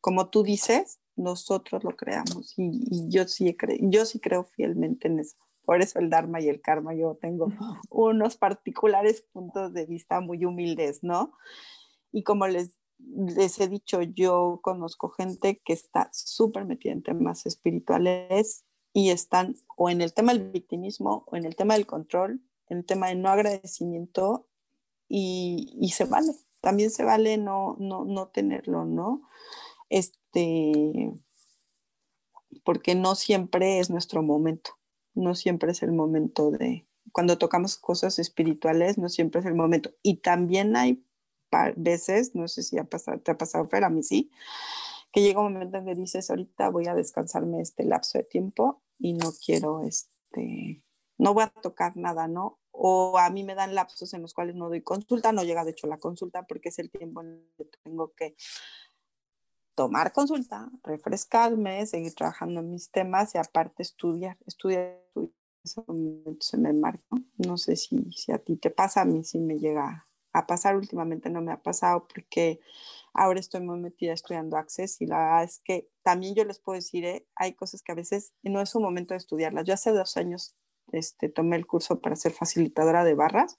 como tú dices, nosotros lo creamos y, y yo, sí yo sí creo fielmente en eso. Por eso el Dharma y el Karma, yo tengo unos particulares puntos de vista muy humildes, ¿no? Y como les, les he dicho, yo conozco gente que está súper metida en temas espirituales y están o en el tema del victimismo o en el tema del control, en el tema de no agradecimiento y, y se vale, también se vale no, no, no tenerlo, ¿no? Este, porque no siempre es nuestro momento, no siempre es el momento de, cuando tocamos cosas espirituales, no siempre es el momento. Y también hay veces, no sé si ha pasado, te ha pasado, Fer, a mí sí, que llega un momento en que dices, ahorita voy a descansarme este lapso de tiempo y no quiero, este, no voy a tocar nada, ¿no? O a mí me dan lapsos en los cuales no doy consulta, no llega de hecho la consulta porque es el tiempo en que tengo que tomar consulta, refrescarme, seguir trabajando en mis temas y aparte estudiar, estudiar, se me marca. No sé si, si a ti te pasa, a mí sí me llega a pasar, últimamente no me ha pasado porque ahora estoy muy metida estudiando Access y la verdad es que también yo les puedo decir, ¿eh? hay cosas que a veces no es un momento de estudiarlas. Yo hace dos años este, tomé el curso para ser facilitadora de barras.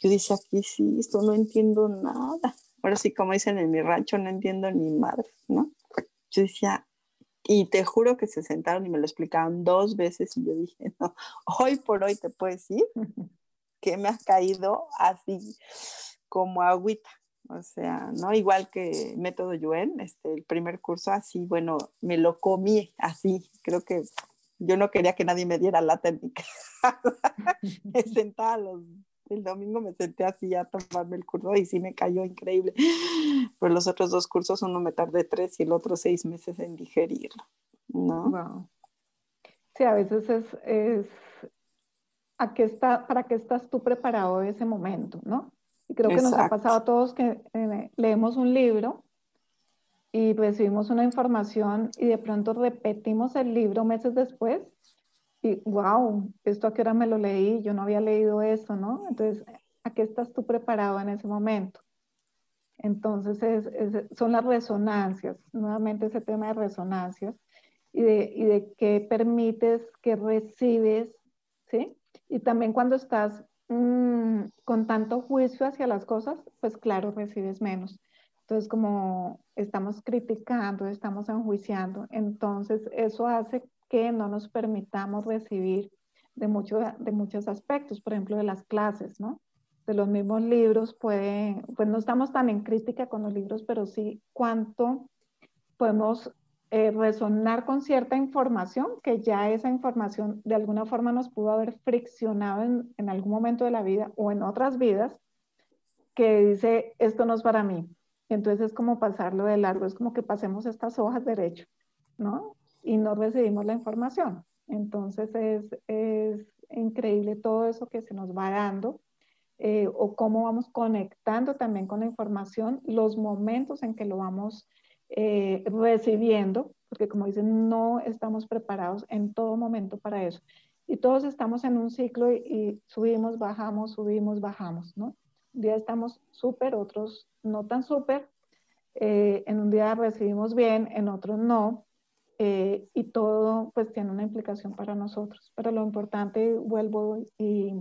Yo dije, aquí sí, esto no entiendo nada. Ahora sí, como dicen en mi rancho, no entiendo ni madre, ¿no? Yo decía, y te juro que se sentaron y me lo explicaron dos veces y yo dije, no, hoy por hoy te puedo decir que me ha caído así como agüita. O sea, ¿no? Igual que método Yuen, este, el primer curso así, bueno, me lo comí así. Creo que yo no quería que nadie me diera la técnica. me sentaba los el domingo me senté así a tomarme el curso y sí me cayó increíble. Pero los otros dos cursos, uno me tardé tres y el otro seis meses en digerirlo, ¿no? Sí, a veces es, es ¿a qué está, ¿para qué estás tú preparado de ese momento, no? Y creo que nos ha pasado a todos que eh, leemos un libro y recibimos una información y de pronto repetimos el libro meses después y wow, esto a qué hora me lo leí, yo no había leído eso, ¿no? Entonces, ¿a qué estás tú preparado en ese momento? Entonces, es, son las resonancias, nuevamente ese tema de resonancias y de, y de qué permites, qué recibes, ¿sí? Y también cuando estás mm, con tanto juicio hacia las cosas, pues claro, recibes menos. Entonces, como estamos criticando, estamos enjuiciando, entonces eso hace que no nos permitamos recibir de, mucho, de muchos aspectos, por ejemplo, de las clases, ¿no? De los mismos libros, puede, pues no estamos tan en crítica con los libros, pero sí cuánto podemos eh, resonar con cierta información, que ya esa información de alguna forma nos pudo haber friccionado en, en algún momento de la vida o en otras vidas, que dice, esto no es para mí. Entonces es como pasarlo de largo, es como que pasemos estas hojas derecho, ¿no? y no recibimos la información. Entonces es, es increíble todo eso que se nos va dando eh, o cómo vamos conectando también con la información, los momentos en que lo vamos eh, recibiendo, porque como dicen, no estamos preparados en todo momento para eso. Y todos estamos en un ciclo y, subimos, bajamos, subimos, bajamos, ¿no? Un día estamos súper, otros no tan súper. Eh, en un día recibimos bien, en otros no. Eh, y todo pues tiene una implicación para nosotros. Pero lo importante, vuelvo y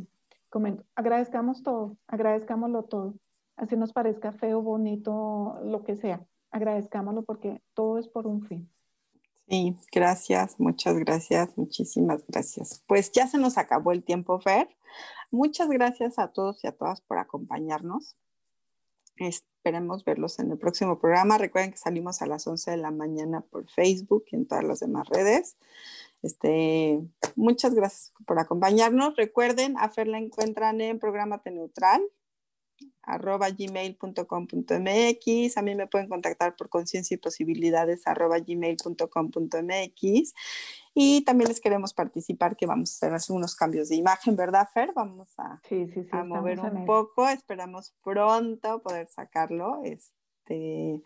comento, agradezcamos todo, agradezcámoslo todo, así nos parezca feo, bonito, lo que sea, agradezcámoslo porque todo es por un fin. Sí, gracias, muchas gracias, muchísimas gracias. Pues ya se nos acabó el tiempo, Fer. Muchas gracias a todos y a todas por acompañarnos. Esperemos verlos en el próximo programa. Recuerden que salimos a las 11 de la mañana por Facebook y en todas las demás redes. Este, muchas gracias por acompañarnos. Recuerden, a Fer la encuentran en Programate Neutral arroba gmail.com.mx. A mí me pueden contactar por conciencia y posibilidades arroba gmail.com.mx. Y también les queremos participar que vamos a hacer unos cambios de imagen, ¿verdad, Fer? Vamos a, a mover un poco. Esperamos pronto poder sacarlo. Este,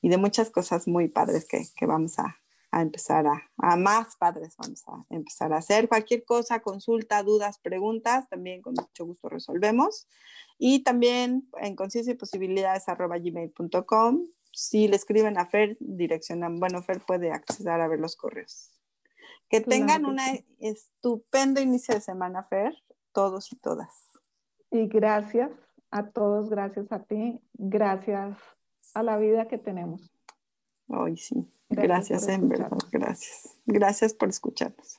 y de muchas cosas muy padres que, que vamos a, a empezar a, a, más padres, vamos a empezar a hacer. Cualquier cosa, consulta, dudas, preguntas, también con mucho gusto resolvemos. Y también en conciencia y posibilidades arroba gmail.com. Si le escriben a Fer, direccionan, bueno, Fer puede acceder a ver los correos. Que tengan un estupendo inicio de semana, Fer, todos y todas. Y gracias a todos, gracias a ti, gracias a la vida que tenemos. Hoy sí. Gracias, en verdad, gracias. Gracias por escucharnos.